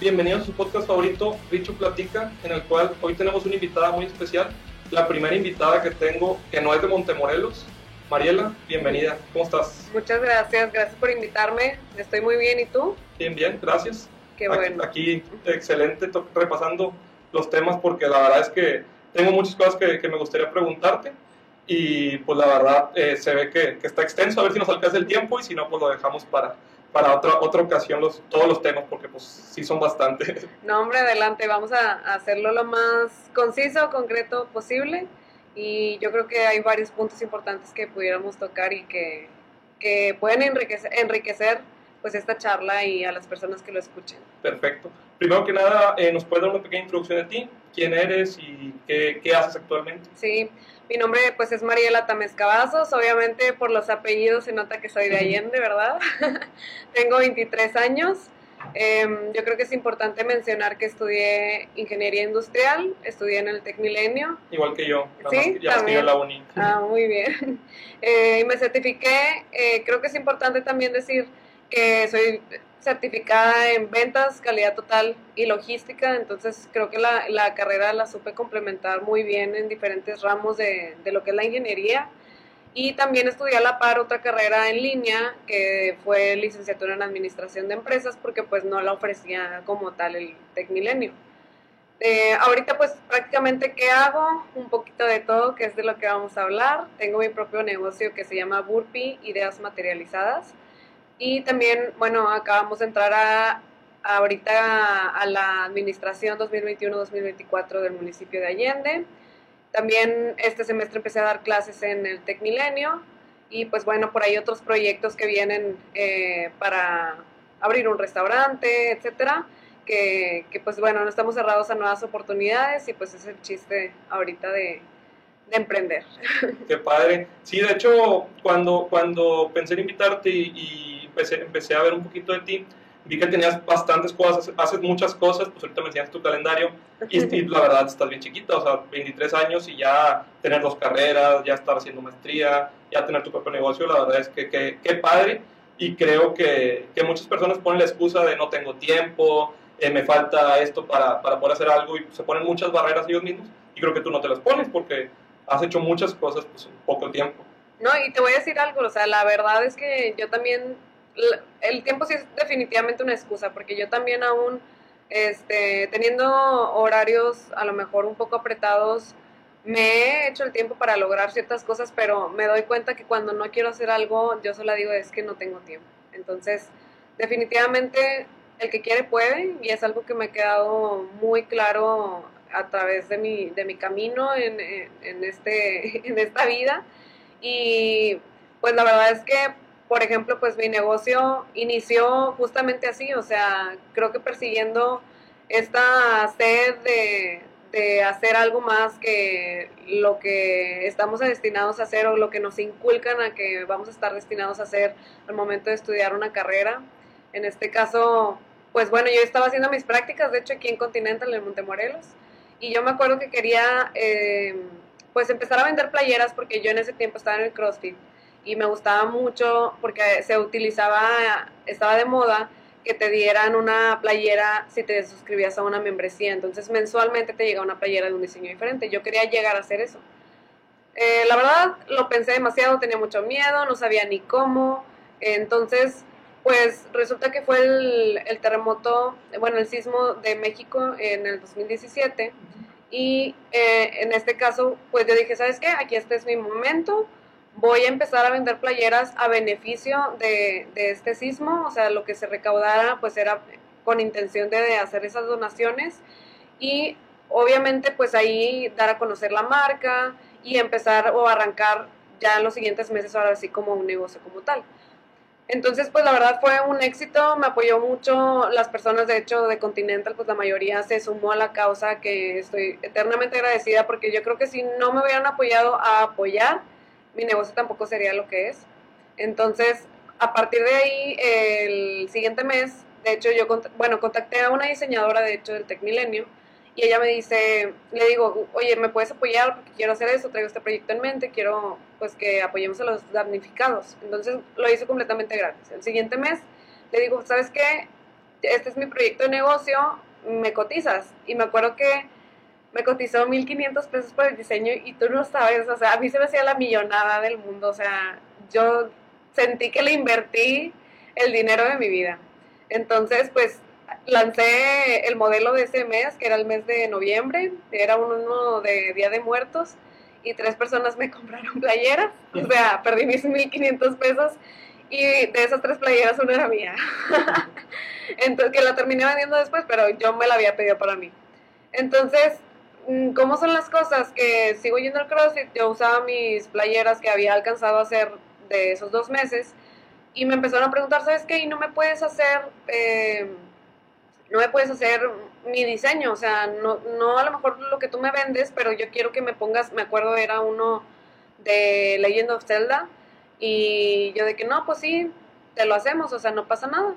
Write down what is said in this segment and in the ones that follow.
Bienvenidos a su podcast favorito, Richo Platica, en el cual hoy tenemos una invitada muy especial. La primera invitada que tengo, que no es de Montemorelos. Mariela, bienvenida. ¿Cómo estás? Muchas gracias, gracias por invitarme. Estoy muy bien, ¿y tú? Bien, bien, gracias. Qué bueno. Aquí, excelente, repasando los temas porque la verdad es que tengo muchas cosas que, me gustaría preguntarte y pues la verdad eh, se ve que, que, está extenso, a ver si nos alcanza el tiempo y si no, pues lo dejamos para, para otra, otra ocasión los, todos los temas, porque pues sí son bastantes. No, hombre, adelante, vamos a hacerlo lo más conciso, concreto posible. Y yo creo que hay varios puntos importantes que pudiéramos tocar y que, que pueden enriquecer, enriquecer pues esta charla y a las personas que lo escuchen. Perfecto. Primero que nada, eh, ¿nos puedes dar una pequeña introducción de ti? ¿Quién eres y qué, qué haces actualmente? Sí, mi nombre pues es Mariela Tamés Cavazos, obviamente por los apellidos se nota que soy de Allende, ¿verdad? Tengo 23 años. Em, yo creo que es importante mencionar que estudié ingeniería industrial, estudié en el Tecmilenio. Igual que yo, ¿Sí? ya estudié la uni. Ah, muy bien. Eh, y me certifiqué, eh, creo que es importante también decir que soy certificada en ventas, calidad total y logística, entonces creo que la, la carrera la supe complementar muy bien en diferentes ramos de, de, lo que es la ingeniería. Y también estudié a la par otra carrera en línea, que fue licenciatura en administración de empresas, porque pues no la ofrecía como tal el Tecmilenio. Eh, ahorita pues prácticamente qué hago, un poquito de todo, que es de lo que vamos a hablar. Tengo mi propio negocio que se llama Burpee, Ideas Materializadas y también, bueno, acabamos de entrar a, ahorita a, la administración 2021-2024 del municipio de Allende. También este semestre empecé a dar clases en el Tecmilenio y pues bueno, por ahí otros proyectos que vienen eh, para abrir un restaurante, etcétera, que, que, pues bueno, no estamos cerrados a nuevas oportunidades y pues es el chiste ahorita de, de emprender. Qué padre. Sí, de hecho, cuando, cuando pensé en invitarte y empecé, a ver un poquito de ti, vi que tenías bastantes cosas, haces muchas cosas, pues ahorita me enseñas tu calendario y, la verdad estás bien chiquita, o sea, 23 años y ya tener dos carreras, ya estar haciendo maestría, ya tener tu propio negocio, la verdad es que qué padre y creo que, que, muchas personas ponen la excusa de no tengo tiempo, eh, me falta esto para, para poder hacer algo y se ponen muchas barreras ellos mismos y creo que tú no te las pones porque has hecho muchas cosas pues, en poco tiempo. No, y te voy a decir algo, o sea, la verdad es que yo también el tiempo sí es definitivamente una excusa, porque yo también aún, este, teniendo horarios a lo mejor un poco apretados, me he hecho el tiempo para lograr ciertas cosas, pero me doy cuenta que cuando no quiero hacer algo, yo solo digo es que no tengo tiempo. Entonces, definitivamente el que quiere puede y es algo que me ha quedado muy claro a través de mi, de mi camino en, en, este, en esta vida. Y pues la verdad es que por ejemplo, pues mi negocio inició justamente así, o sea, creo que persiguiendo esta sed de, hacer algo más que lo que estamos destinados a hacer o lo que nos inculcan a que vamos a estar destinados a hacer al momento de estudiar una carrera. En este caso, pues bueno, yo estaba haciendo mis prácticas, de hecho aquí en Continental, en Montemorelos, y yo me acuerdo que quería eh, pues empezar a vender playeras porque yo en ese tiempo estaba en el CrossFit y me gustaba mucho porque se utilizaba, estaba de moda que te dieran una playera si te suscribías a una membresía. Entonces mensualmente te llegaba una playera de un diseño diferente. Yo quería llegar a hacer eso. Eh, la verdad lo pensé demasiado, tenía mucho miedo, no sabía ni cómo. Entonces, pues resulta que fue el, terremoto, bueno, el sismo de México en el 2017. Y eh, en este caso, pues yo dije, ¿sabes qué? Aquí este es mi momento voy a empezar a vender playeras a beneficio de, este sismo, o sea, lo que se recaudara pues era con intención de hacer esas donaciones y obviamente pues ahí dar a conocer la marca y empezar o arrancar ya en los siguientes meses ahora sí como un negocio como tal. Entonces, pues la verdad fue un éxito, me apoyó mucho las personas, de hecho, de Continental, pues la mayoría se sumó a la causa, que estoy eternamente agradecida, porque yo creo que si no me hubieran apoyado a apoyar, mi negocio tampoco sería lo que es. Entonces, a partir de ahí, el siguiente mes, de hecho, yo, bueno, contacté a una diseñadora, de hecho, del Tecmilenio, y ella me dice, le digo, oye, ¿me puedes apoyar? Porque quiero hacer eso, traigo este proyecto en mente, quiero, pues, que apoyemos a los damnificados. Entonces, lo hice completamente gratis. El siguiente mes, le digo, ¿sabes qué? este es mi proyecto de negocio, me cotizas. Y me acuerdo que me cotizó 1.500 pesos por el diseño y tú no sabes, o sea, a mí se me hacía la millonada del mundo, o sea, yo sentí que le invertí el dinero de mi vida. Entonces, pues lancé el modelo de ese mes, que era el mes de noviembre, era uno de Día de Muertos, y tres personas me compraron playeras, o sea, perdí mis 1.500 pesos, y de esas tres playeras una era mía. Entonces, que la terminé vendiendo después, pero yo me la había pedido para mí. Entonces, mm, ¿cómo son las cosas? Que sigo yendo al CrossFit, yo usaba mis playeras que había alcanzado a hacer de esos dos meses, y me empezaron a preguntar, ¿sabes qué? Y no me puedes hacer... Eh, no me puedes hacer mi diseño, o sea, no, no a lo mejor lo que tú me vendes, pero yo quiero que me pongas, me acuerdo era uno de Legend of Zelda, y yo de que no, pues sí, te lo hacemos, o sea, no pasa nada.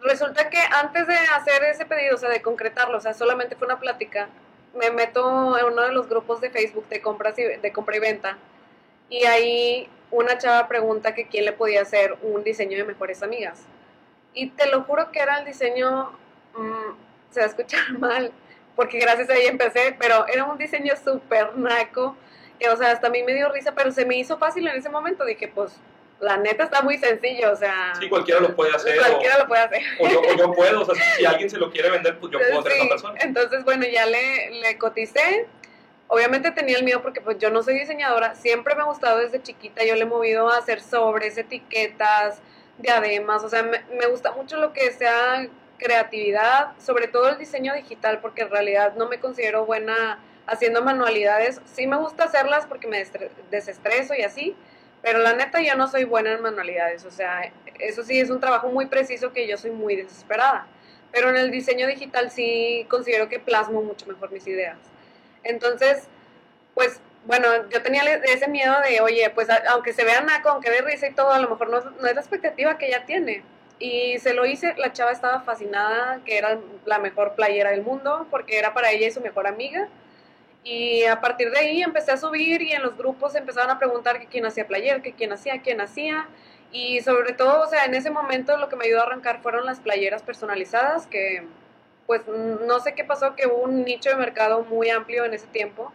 Resulta que antes de hacer ese pedido, o sea, de concretarlo, o sea, solamente fue una plática, me meto en uno de los grupos de Facebook de, compras y, de compra y venta, y ahí una chava pregunta que quién le podía hacer un diseño de mejores amigas. Y te lo juro que era el diseño Mm, se va a escuchar mal, porque gracias a ella empecé, pero era un diseño súper naco, que, o sea, hasta a mí me dio risa, pero se me hizo fácil en ese momento, dije, pues, la neta está muy sencillo, o sea... Sí, cualquiera lo puede hacer. Cualquiera lo puede hacer. O yo, puedo, o sea, si, alguien se lo quiere vender, pues yo puedo ser esa persona. Entonces, bueno, ya le, le coticé, obviamente tenía el miedo porque pues yo no soy diseñadora, siempre me ha gustado desde chiquita, yo le he movido a hacer sobres, etiquetas, diademas, o sea, me, me gusta mucho lo que sea creatividad, sobre todo el diseño digital, porque en realidad no me considero buena haciendo manualidades. Sí me gusta hacerlas porque me desestreso y así, pero la neta yo no soy buena en manualidades. O sea, eso sí es un trabajo muy preciso que yo soy muy desesperada. Pero en el diseño digital sí considero que plasmo mucho mejor mis ideas. Entonces, pues bueno, yo tenía ese miedo de, oye, pues aunque se vea naco, aunque dé risa y todo, a lo mejor no, no es la expectativa que ella tiene. Y se lo hice, la chava estaba fascinada, que era la mejor playera del mundo, porque era para ella y su mejor amiga. Y a partir de ahí empecé a subir y en los grupos empezaban a preguntar que quién hacía player, que quién hacía, quién hacía. Y sobre todo, o sea, en ese momento lo que me ayudó a arrancar fueron las playeras personalizadas, que pues no sé qué pasó, que hubo un nicho de mercado muy amplio en ese tiempo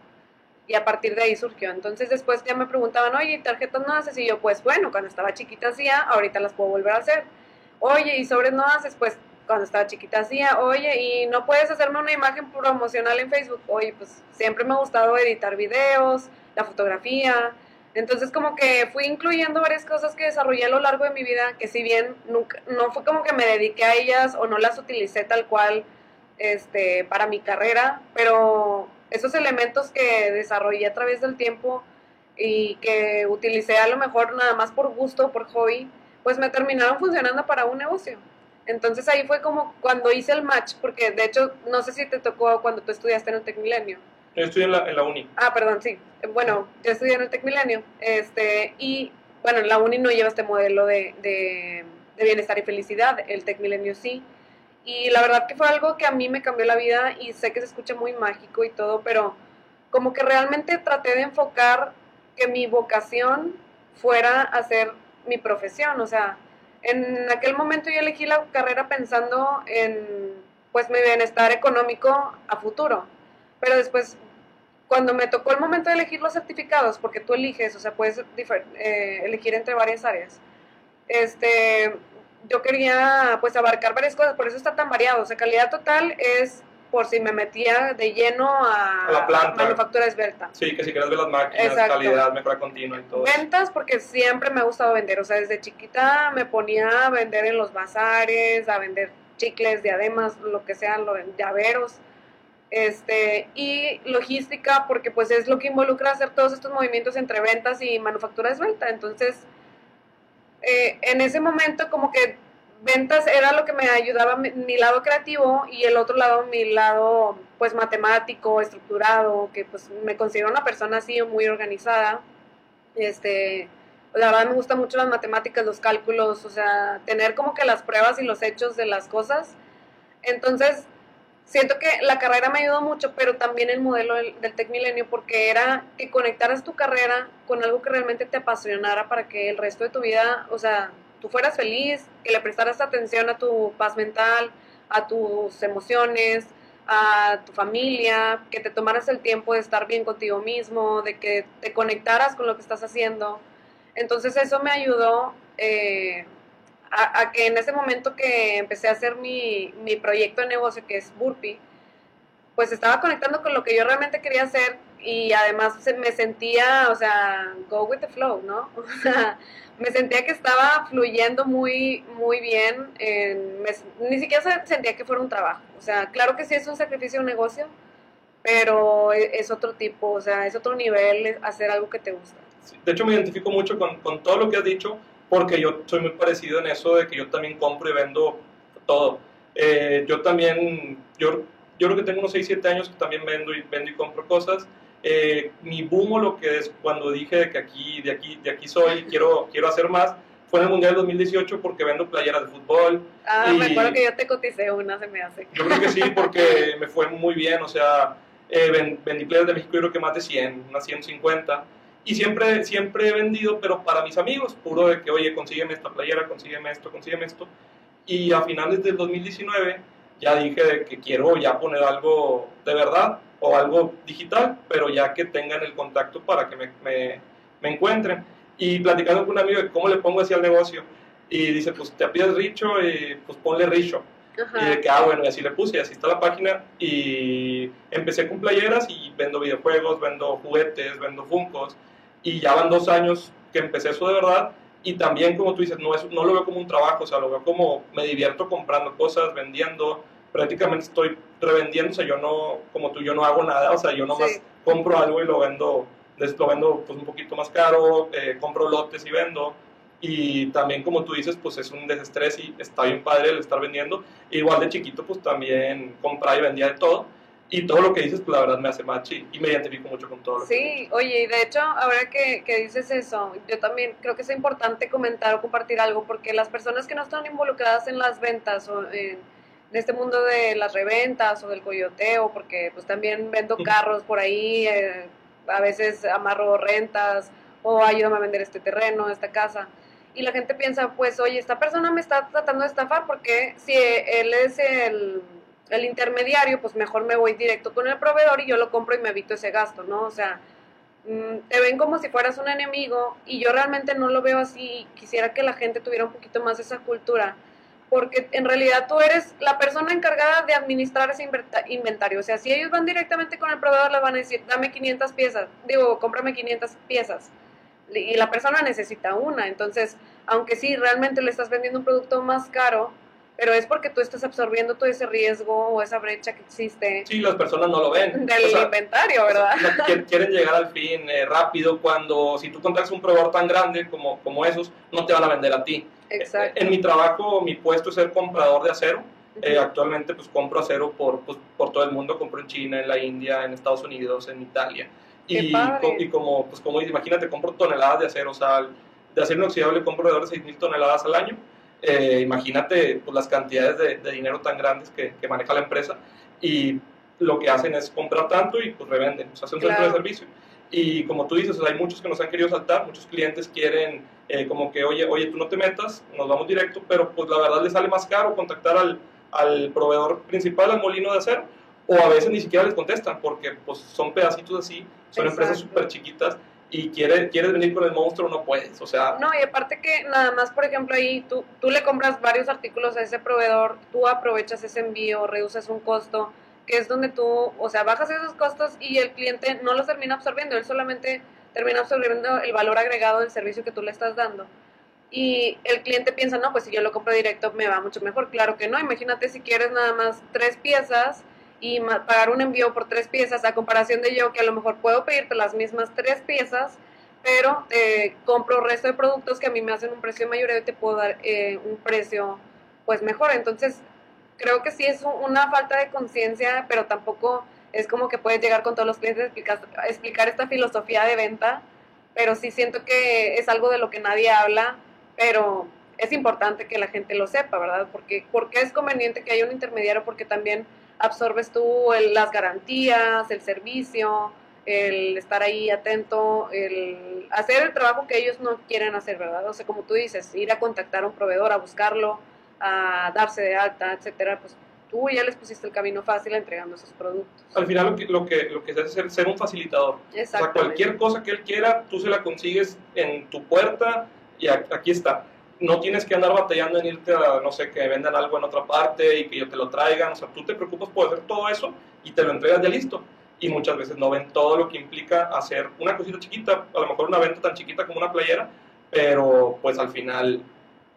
y a partir de ahí surgió. Entonces después ya me preguntaban, oye, ¿tarjetas no haces? Y yo, pues bueno, cuando estaba chiquita hacía, ahorita las puedo volver a hacer oye, y sobre no haces, pues cuando estaba chiquita hacía, oye, y no puedes hacerme una imagen promocional en Facebook, oye, pues siempre me ha gustado editar videos, la fotografía, entonces como que fui incluyendo varias cosas que desarrollé a lo largo de mi vida, que si bien nunca, no fue como que me dediqué a ellas o no las utilicé tal cual este, para mi carrera, pero esos elementos que desarrollé a través del tiempo y que utilicé a lo mejor nada más por gusto, por hobby, pues me terminaron funcionando para un negocio. Entonces ahí fue como cuando hice el match, porque de hecho no sé si te tocó cuando tú estudiaste en el Tec Milenio. Yo estudié en la, en la uni. Ah, perdón, sí. Bueno, yo estudié en el Tec Milenio. Este, y bueno, en la uni no lleva este modelo de, de, de bienestar y felicidad, el Tec Milenio sí. Y la verdad que fue algo que a mí me cambió la vida y sé que se escucha muy mágico y todo, pero como que realmente traté de enfocar que mi vocación fuera a ser mi profesión, o sea, en aquel momento yo elegí la carrera pensando en pues mi bienestar económico a futuro, pero después cuando me tocó el momento de elegir los certificados, porque tú eliges, o sea, puedes eh, elegir entre varias áreas, este, yo quería pues abarcar varias cosas, por eso está tan variado, o sea, calidad total es por si me metía de lleno a, la planta. manufactura esbelta. Sí, que si quieres ver las máquinas, calidad, mejora continua y todo. Ventas, porque siempre me ha gustado vender. O sea, desde chiquita me ponía a vender en los bazares, a vender chicles, diademas, lo que sea, lo, llaveros. Este, y logística, porque pues es lo que involucra hacer todos estos movimientos entre ventas y manufactura esbelta. Entonces, eh, en ese momento como que ventas era lo que me ayudaba mi, lado creativo y el otro lado mi lado pues matemático, estructurado, que pues me considero una persona así muy organizada. Este, la verdad me gustan mucho las matemáticas, los cálculos, o sea, tener como que las pruebas y los hechos de las cosas. Entonces, siento que la carrera me ayudó mucho, pero también el modelo del, del Tech Milenio, porque era que conectaras tu carrera con algo que realmente te apasionara para que el resto de tu vida, o sea, tú fueras feliz, que le prestaras atención a tu paz mental, a tus emociones, a tu familia, que te tomaras el tiempo de estar bien contigo mismo, de que te conectaras con lo que estás haciendo. Entonces eso me ayudó eh, a, que en ese momento que empecé a hacer mi, mi proyecto de negocio, que es Burpee, pues estaba conectando con lo que yo realmente quería hacer y además me sentía, o sea, go with the flow, ¿no? O sea, me sentía que estaba fluyendo muy, muy bien, ni siquiera sentía que fuera un trabajo, o sea, claro que sí es un sacrificio un negocio, pero e, es otro tipo, o sea, es otro nivel hacer algo que te gusta. de hecho, me identifico mucho con, con todo lo que has dicho, porque yo soy muy parecido en eso de que yo también compro y vendo todo. Eh, yo también, yo, yo creo que tengo unos 6, 7 años que también vendo y, vendo y compro cosas. Eh, mi boom lo que es cuando dije que aquí, de aquí, de aquí soy, quiero, quiero hacer más, fue en el Mundial 2018 porque vendo playeras de fútbol. Ah, me acuerdo que yo te coticé una, se me hace. Yo creo que sí, porque me fue muy bien, o sea, eh, vendí playeras de México, yo creo que más de 100, unas 150 y siempre, siempre he vendido, pero para mis amigos, puro de que, oye, consígueme esta playera, consígueme esto, consígueme esto. Y a finales del 2019 ya dije de que quiero ya poner algo de verdad o algo digital, pero ya que tengan el contacto para que me, me, me encuentren. Y platicando con un amigo de cómo le pongo así al negocio, y dice, pues te pides Richo, y pues ponle Richo. Y de que, ah, bueno, y así le puse, y así está la página. Y empecé con playeras y vendo videojuegos, vendo juguetes, vendo funcos y ya van dos años que empecé eso de verdad y también como tú dices, no, es, no lo veo como un trabajo, o sea, lo veo como me divierto comprando cosas, vendiendo, prácticamente estoy revendiendo, o sea, yo no, como tú, yo no hago nada, o sea, yo nomás compro algo y lo vendo, lo vendo pues un poquito más caro, eh, compro lotes y vendo, y también como tú dices, pues es un desestrés y está bien padre el estar vendiendo, igual de chiquito pues también compraba y vendía de todo, y todo lo que dices, pues la verdad me hace match y, me identifico mucho con todo lo sí, oye, y de hecho, ahora que, que, dices eso, yo también creo que es importante comentar o compartir algo, porque las personas que no están involucradas en las ventas o en, este mundo de las reventas o del coyoteo, porque pues también vendo carros por ahí, eh, a veces amarro rentas o ayúdame a vender este terreno, esta casa. Y la gente piensa, pues, oye, esta persona me está tratando de estafar porque si él es el el intermediario, pues mejor me voy directo con el proveedor y yo lo compro y me evito ese gasto, ¿no? O sea, mm, te ven como si fueras un enemigo y yo realmente no lo veo así. Quisiera que la gente tuviera un poquito más esa cultura, porque en realidad tú eres la persona encargada de administrar ese inventario. O sea, si ellos van directamente con el proveedor, le van a decir, dame 500 piezas, digo, cómprame 500 piezas. Y la persona necesita una. Entonces, aunque sí, realmente le estás vendiendo un producto más caro, pero es porque tú estás absorbiendo todo ese riesgo o esa brecha que existe. Sí, las personas no lo ven. Del inventario, ¿verdad? quieren llegar al fin eh, rápido cuando si tú contactas un proveedor tan grande como, como esos, no te van a vender a ti. Exacto. En mi trabajo, mi puesto es ser comprador de acero. Eh, actualmente pues compro acero por, pues, por todo el mundo, compro en China, en la India, en Estados Unidos, en Italia. Y, y, como, pues como imagínate, compro toneladas de acero, o sea, de acero inoxidable compro alrededor de 6.000 toneladas al año eh, imagínate pues, las cantidades de, dinero tan grandes que, maneja la empresa y lo que hacen es comprar tanto y pues revenden, o sea, hacen un centro de servicio. Y como tú dices, hay muchos que nos han querido saltar, muchos clientes quieren eh, como que, oye, oye, tú no te metas, nos vamos directo, pero pues la verdad les sale más caro contactar al, al proveedor principal, al molino de acero, o a veces ni siquiera les contestan porque pues son pedacitos así, son empresas súper chiquitas y quieres, quieres venir con el monstruo, no puedes, o sea... No, y aparte que nada más, por ejemplo, ahí tú, tú le compras varios artículos a ese proveedor, tú aprovechas ese envío, reduces un costo, que es donde tú, o sea, bajas esos costos y el cliente no los termina absorbiendo, él solamente termina absorbiendo el valor agregado del servicio que tú le estás dando. Y el cliente piensa, no, pues si yo lo compro directo me va mucho mejor. Claro que no, imagínate si quieres nada más tres piezas y pagar un envío por tres piezas a comparación de yo que a lo mejor puedo pedirte las mismas tres piezas, pero eh, compro resto de productos que a mí me hacen un precio mayor y te puedo dar eh, un precio pues mejor. Entonces creo que sí es una falta de conciencia, pero tampoco es como que puedes llegar con todos los clientes explicar, explicar esta filosofía de venta, pero sí siento que es algo de lo que nadie habla, pero es importante que la gente lo sepa, ¿verdad? Porque, porque es conveniente que haya un intermediario, porque también absorbes tú las garantías, el servicio, el estar ahí atento, el hacer el trabajo que ellos no quieren hacer, ¿verdad? O sea, como tú dices, ir a contactar a un proveedor, a buscarlo, a darse de alta, etcétera, pues tú ya les pusiste el camino fácil entregando esos productos. Al final lo que, lo que, lo que se hace es ser, un facilitador. O sea, cualquier cosa que él quiera, tú se la consigues en tu puerta y aquí está. No tienes que andar batallando en irte a, no sé, que vendan algo en otra parte y que yo te lo traigan. O sea, tú te preocupas por hacer todo eso y te lo entregas ya listo. Y muchas veces no ven todo lo que implica hacer una cosita chiquita, a lo mejor una venta tan chiquita como una playera, pero pues al final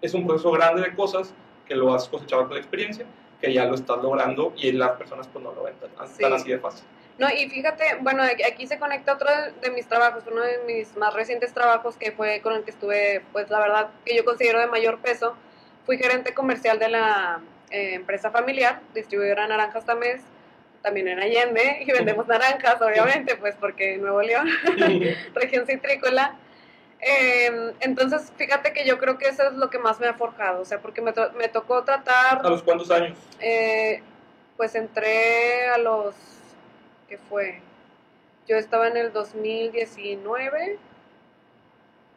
es un proceso grande de cosas que lo has cosechado con la experiencia que ya lo estás logrando y las personas pues no lo ven tan, así de fácil. No, y fíjate, bueno, aquí se conecta otro de mis trabajos, uno de mis más recientes trabajos que fue con el que estuve, pues la verdad que yo considero de mayor peso. Fui gerente comercial de la eh, empresa familiar, distribuidora de naranjas también, también en Allende, y vendemos naranjas, obviamente, pues porque Nuevo León, región citrícola. Eh, entonces, fíjate que yo creo que eso es lo que más me ha forjado, o sea, porque me, me tocó tratar... ¿A los cuántos años? Eh, pues entré a los... ¿Qué fue? Yo estaba en el 2019,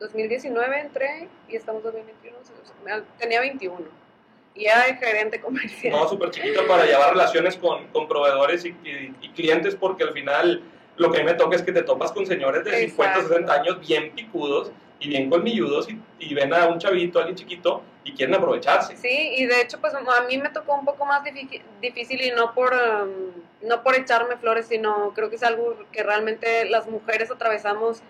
2019 entré y estamos en 2021, tenía 21 y era el gerente comercial. No, súper chiquito para llevar relaciones con, con proveedores y, y, clientes porque al final lo que a mí me toca es que te topas con señores de 50, 60 años bien picudos y bien colmilludos y, ven a un chavito, alguien chiquito y quieren aprovecharse. Sí, y de hecho pues a mí me tocó un poco más difícil y no por, um, no por echarme flores, sino creo que es algo que realmente las mujeres atravesamos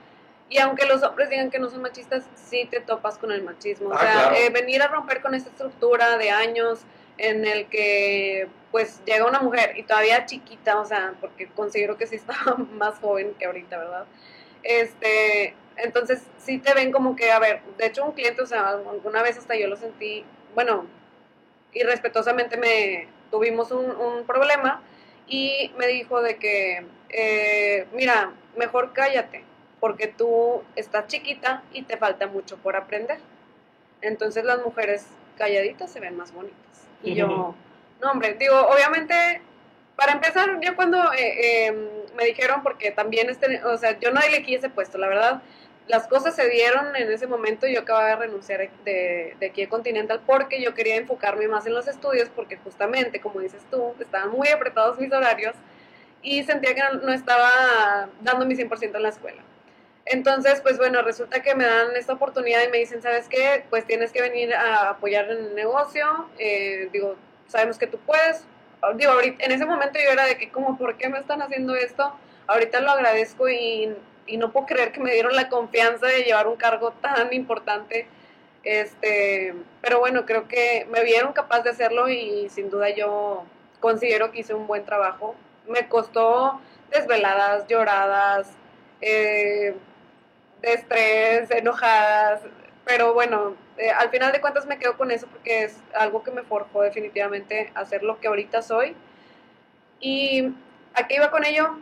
y aunque los hombres digan que no son machistas, sí te topas con el machismo. o ah, sea, eh, venir a romper con esta estructura de años en el que pues llega una mujer y todavía chiquita, o sea, porque considero que sí estaba más joven que ahorita, ¿verdad? Este, entonces sí te ven como que, a ver, de hecho un cliente, o sea, alguna vez hasta yo lo sentí, bueno, y respetuosamente me tuvimos un, un problema y me dijo de que, eh, mira, mejor cállate, porque tú estás chiquita y te falta mucho por aprender. Entonces las mujeres calladitas se ven más bonitas. Y yo, no, hombre, digo, obviamente, para empezar, yo cuando eh, em, me dijeron, porque también, este, o sea, yo no elegí ese puesto, la verdad, las cosas se dieron en ese momento y yo acababa de renunciar de, de aquí a Continental porque yo quería enfocarme más en los estudios porque justamente, como dices tú, estaban muy apretados mis horarios y sentía que no, estaba dando mi 100% en la escuela. Entonces, pues bueno, resulta que me dan esta oportunidad y me dicen, ¿sabes qué? Pues tienes que venir a apoyar en el negocio. Eh, digo, sabemos que tú puedes. Digo, ahorita, en ese momento yo era de que, como, ¿por qué me están haciendo esto? Ahorita lo agradezco y, y no puedo creer que me dieron la confianza de llevar un cargo tan importante. Este, pero bueno, creo que me vieron capaz de hacerlo y sin duda yo considero que hice un buen trabajo. Me costó desveladas, lloradas, eh, de estrés, enojadas, pero bueno, eh, al final de cuentas me quedo con eso porque es algo que me forjó definitivamente hacer lo que ahorita soy. Y a qué iba con ello,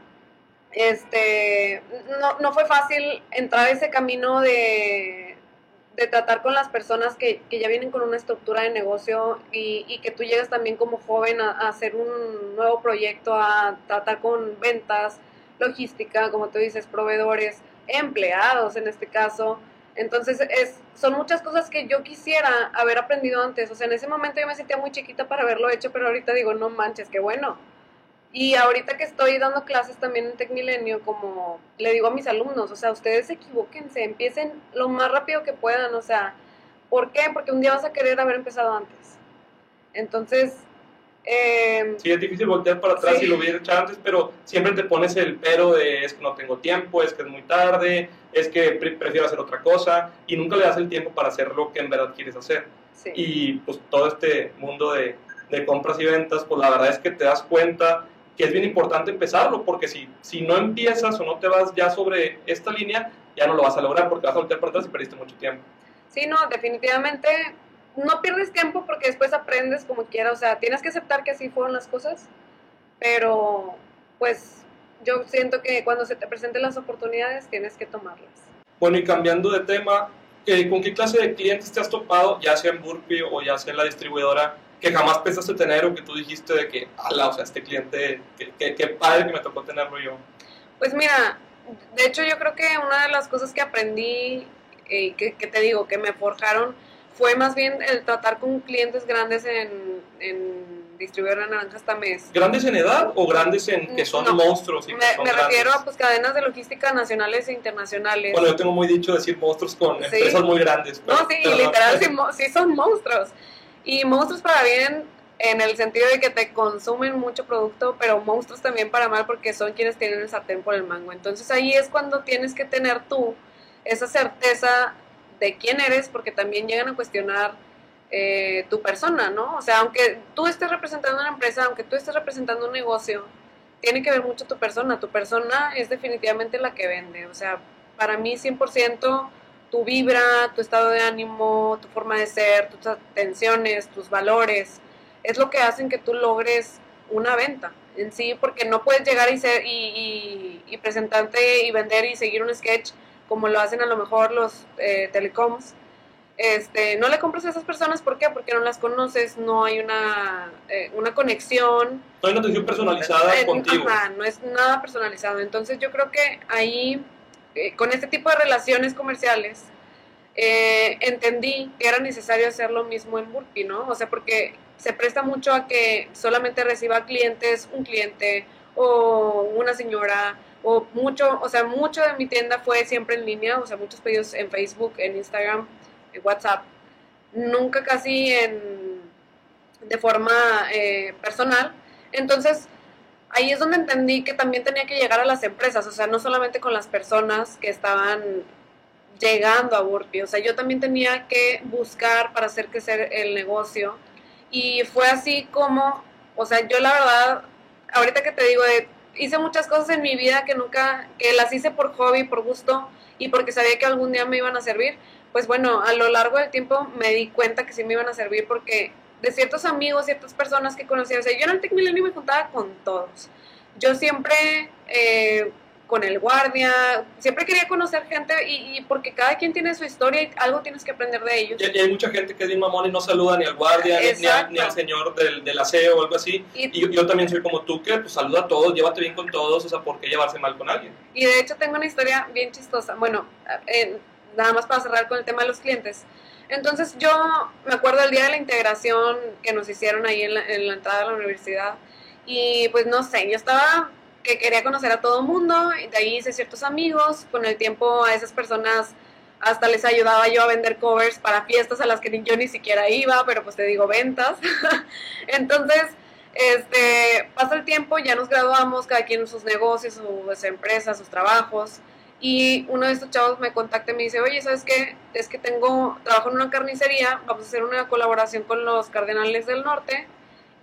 este, no, no fue fácil entrar a ese camino de, de tratar con las personas que, que, ya vienen con una estructura de negocio y, y que tú llegas también como joven a, a, hacer un nuevo proyecto, a tratar con ventas, logística, como tú dices, proveedores, empleados en este caso. Entonces, es, son muchas cosas que yo quisiera haber aprendido antes. O sea, en ese momento yo me sentía muy chiquita para haberlo hecho, pero ahorita digo, no manches, qué bueno. Y ahorita que estoy dando clases también en Tecmilenio, como le digo a mis alumnos, o sea, ustedes equivóquense, empiecen lo más rápido que puedan, o sea, ¿por qué? Porque un día vas a querer haber empezado antes. Entonces, eh, sí, es difícil voltear para atrás si lo hubiera hecho antes, pero siempre te pones el pero de es que no tengo tiempo, es que es muy tarde, es que prefiero hacer otra cosa y nunca le das el tiempo para hacer lo que en verdad quieres hacer. Y pues todo este mundo de, de, compras y ventas, pues la verdad es que te das cuenta que es bien importante empezarlo, porque si, si no empiezas o no te vas ya sobre esta línea, ya no lo vas a lograr porque vas a voltear para atrás y perdiste mucho tiempo. Sí, no, definitivamente no pierdes tiempo porque después aprendes como quiera, o sea, tienes que aceptar que así fueron las cosas, pero pues yo siento que cuando se te presenten las oportunidades tienes que tomarlas. Bueno, y cambiando de tema, eh, ¿con qué clase de clientes te has topado, ya sea en Burpee o ya sea en la distribuidora, que jamás pensaste tener o que tú dijiste de que, ala, o sea, este cliente, qué padre que me tocó tenerlo yo? Pues mira, de hecho yo creo que una de las cosas que aprendí, y que, que te digo, que me forjaron, fue más bien el tratar con clientes grandes en, en distribuidor de naranjas tamés. ¿Grandes en edad o grandes en que son No, monstruos? Y que Me, son me refiero a pues cadenas de logística nacionales e internacionales. Bueno, yo tengo muy dicho decir monstruos con Sí. empresas muy grandes. no, pero- sí, pero no. literal, sí, sí son monstruos. Y monstruos para bien en el sentido de que te consumen mucho producto, pero monstruos también para mal porque son quienes tienen el sartén por el mango. Entonces ahí es cuando tienes que tener tú esa certeza de quién eres, porque también llegan a cuestionar eh, tu persona, ¿no? O sea, aunque tú estés representando una empresa, aunque tú estés representando un negocio, tiene que ver mucho tu persona. Tu persona es definitivamente la que vende. O sea, para mí 100% tu vibra, tu estado de ánimo, tu forma de ser, tus atenciones, tus valores, es lo que hacen que tú logres una venta en sí, porque no puedes llegar y, ser, y, presentarte y vender y seguir un sketch como lo hacen a lo mejor los eh, telecoms. Este, no le compras a esas personas, ¿por qué? Porque no las conoces, no hay una, eh, una conexión, No hay una atención personalizada eh, contigo. Ajá, no es nada personalizado. Entonces yo creo que ahí, eh, con este tipo de relaciones comerciales, eh, entendí que era necesario hacer lo mismo en Burpee, ¿no? O sea, porque se presta mucho a que solamente reciba clientes, un cliente o una señora, o mucho, o sea, mucho de mi tienda fue siempre en línea, o sea, muchos pedidos en Facebook, en Instagram, en WhatsApp, nunca casi en, de forma eh, personal. Entonces, ahí es donde entendí que también tenía que llegar a las empresas, o sea, no solamente con las personas que estaban llegando a Burpee, o sea, yo también tenía que buscar para hacer crecer el negocio. Y fue así como, o sea, yo la verdad, ahorita que te digo, de, hice muchas cosas en mi vida que nunca, que las hice por hobby, por gusto y porque sabía que algún día me iban a servir, pues bueno, a lo largo del tiempo me di cuenta que sí me iban a servir porque de ciertos amigos, ciertas personas que conocía, o sea, yo en el Tech Milenio me juntaba con todos. Yo siempre eh, con el guardia, siempre quería conocer gente y, y porque cada quien tiene su historia y algo tienes que aprender de ellos. Y, y hay mucha gente que es bien mamón y no saluda ni al guardia, ni, a- al señor del, del aseo o algo así. Y, Y yo, yo también soy como tú, que pues saluda a todos, llévate bien con todos, o sea, ¿por qué llevarse mal con alguien? y de hecho tengo una historia bien chistosa. Bueno, eh, nada más para cerrar con el tema de los clientes. Entonces yo me acuerdo el día de la integración que nos hicieron ahí en la, en la entrada de la universidad y pues no sé, yo estaba que quería conocer a todo mundo y de ahí hice ciertos amigos, con el tiempo a esas personas hasta les ayudaba yo a vender covers para fiestas a las que yo ni siquiera iba, pero pues te digo ventas. Entonces, este, pasa el tiempo, ya nos graduamos, cada quien en sus negocios, sus empresas, sus trabajos. Y uno de estos chavos me contacta y me dice, oye, ¿sabes qué? Es que tengo, trabajo en una carnicería, vamos a hacer una colaboración con los Cardenales del Norte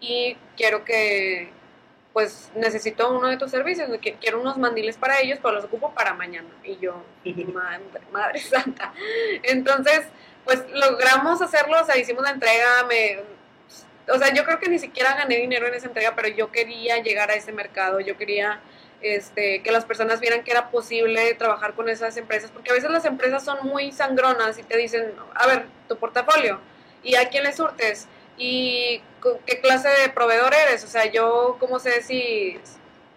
y quiero que, pues, necesito uno de tus servicios, quiero unos mandiles para ellos, pero los ocupo para mañana. Y yo, madre, madre santa. Entonces, pues, logramos hacerlo, o sea, hicimos la entrega, me, o sea, yo creo que ni siquiera gané dinero en esa entrega, pero yo quería llegar a ese mercado, yo quería este, que las personas vieran que era posible trabajar con esas empresas, porque a veces las empresas son muy sangronas y te dicen, a ver, tu portafolio, ¿y a quién le surtes? ¿Y qué clase de proveedor eres? O sea, yo cómo sé si,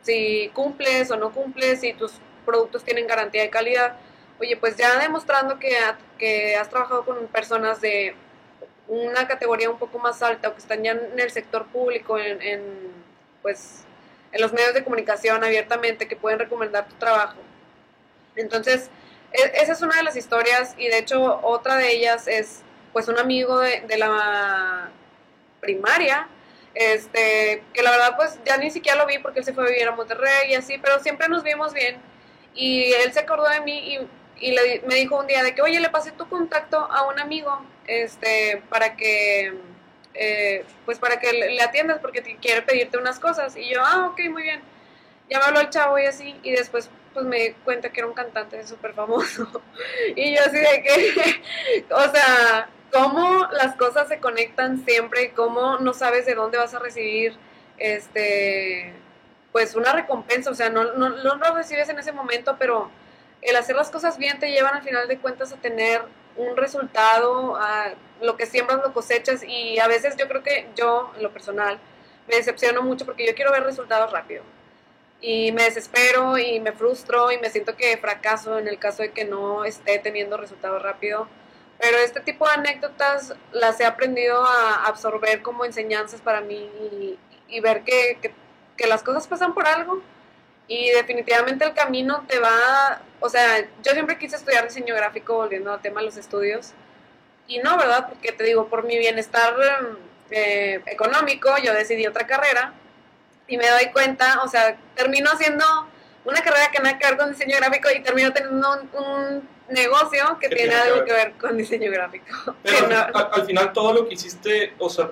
si cumples o no cumples, si tus productos tienen garantía de calidad. Oye, pues ya demostrando que, que has trabajado con personas de una categoría un poco más alta o que están ya en el sector público, en, en, pues en los medios de comunicación abiertamente que pueden recomendar tu trabajo. Entonces, e- esa es una de las historias y de hecho otra de ellas es pues un amigo de, de la primaria, este, que la verdad pues ya ni siquiera lo vi porque él se fue a vivir a Monterrey y así, pero siempre nos vimos bien y él se acordó de mí y, y le me dijo un día de que, oye, le pasé tu contacto a un amigo, este, para que, eh, pues para que le, atiendas porque quiere pedirte unas cosas. Y yo, ah, ok, muy bien. Ya me habló el chavo y así, y después pues me di cuenta que era un cantante súper famoso. y yo así de que, o sea, cómo las cosas se conectan siempre, cómo no sabes de dónde vas a recibir, este, pues una recompensa, o sea, no, no, no lo recibes en ese momento, pero el hacer las cosas bien te llevan al final de cuentas a tener un resultado, a lo que siembras lo cosechas y a veces yo creo que yo, en lo personal, me decepciono mucho porque yo quiero ver resultados rápido. y me desespero y me frustro y me siento que fracaso en el caso de que no esté teniendo resultados rápido. Pero este tipo de anécdotas las he aprendido a absorber como enseñanzas para mí y, ver que, que, que, las cosas pasan por algo y definitivamente el camino te va, o sea, yo siempre quise estudiar diseño gráfico volviendo al tema de los estudios y no, ¿verdad? Porque te digo, por mi bienestar eh, económico yo decidí otra carrera y me doy cuenta, o sea, termino haciendo una carrera que nada que ver con diseño gráfico y termino teniendo un, negocio que tiene, algo que ver? con diseño gráfico. Pero al, final todo lo que hiciste, o sea,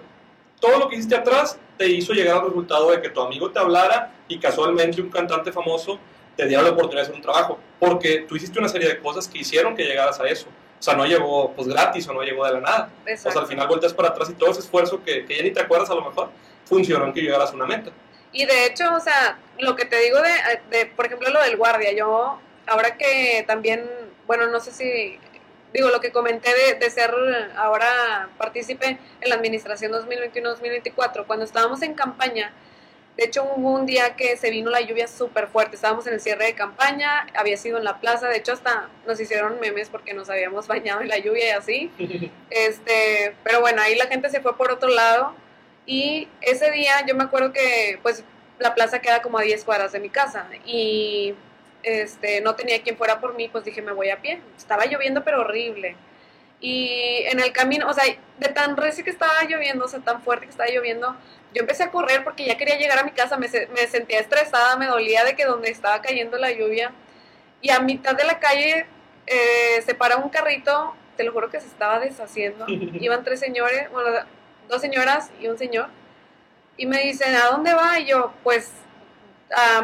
todo lo que hiciste atrás te hizo llegar al resultado de que tu amigo te hablara y casualmente un cantante famoso te diera la oportunidad de hacer un trabajo, porque tú hiciste una serie de cosas que hicieron que llegaras a eso. O sea, no llegó pues gratis o no llegó de la nada. O sea, al final vueltas para atrás y todo ese esfuerzo que, que ya ni te acuerdas a lo mejor, funcionó en que llegaras a una meta. Y de hecho, o sea, lo que te digo de, de, por ejemplo, lo del guardia, yo, ahora que también, bueno, no sé si, digo, lo que comenté de, de ser ahora partícipe en la administración 2021-2024, cuando estábamos en campaña, de hecho, hubo un día que se vino la lluvia súper fuerte. Estábamos en el cierre de campaña, había sido en la plaza. De hecho, hasta nos hicieron memes porque nos habíamos bañado en la lluvia y así. este, pero bueno, ahí la gente se fue por otro lado. Y ese día yo me acuerdo que pues la plaza queda como a 10 cuadras de mi casa y este, no tenía quien fuera por mí, pues dije me voy a pie. Estaba lloviendo pero horrible. Y en el camino, o sea, de tan recio que estaba lloviendo, o sea, tan fuerte que estaba lloviendo, yo empecé a correr porque ya quería llegar a mi casa, me, me sentía estresada, me dolía de que donde estaba cayendo la lluvia. Y a mitad de la calle eh, se para un carrito, te lo juro que se estaba deshaciendo. Iban tres señores, bueno, dos señoras y un señor. Y me dicen, ¿a dónde va? Y yo, pues,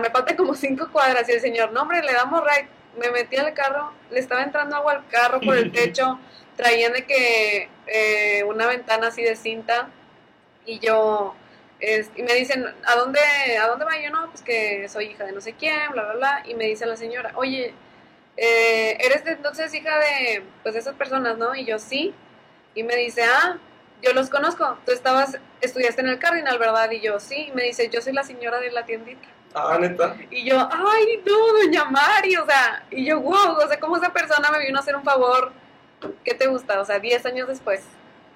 me faltan como cinco cuadras. Y el señor, no, hombre, le damos right. Me metí al carro, le estaba entrando agua al carro por el techo, traían de que eh, una ventana así de cinta. Y yo, y me dicen, ¿a dónde, ¿a dónde va? yo, no, pues que soy hija de no sé quién, bla, bla, bla. Y me dice la señora, oye, eh, ¿eres de, entonces hija de, pues, de esas personas, no? Y yo, sí. Y me dice, ah, yo los conozco. Tú estabas, estudiaste en el Cardinal, ¿verdad? Y yo, sí. Y me dice, yo soy la señora de la tiendita. Ah, neta. Y yo, ay, no, doña Mari, o sea, y yo, wow, o sea, ¿cómo esa persona me vino a hacer un favor? ¿Qué te gusta? O sea, 10 años después.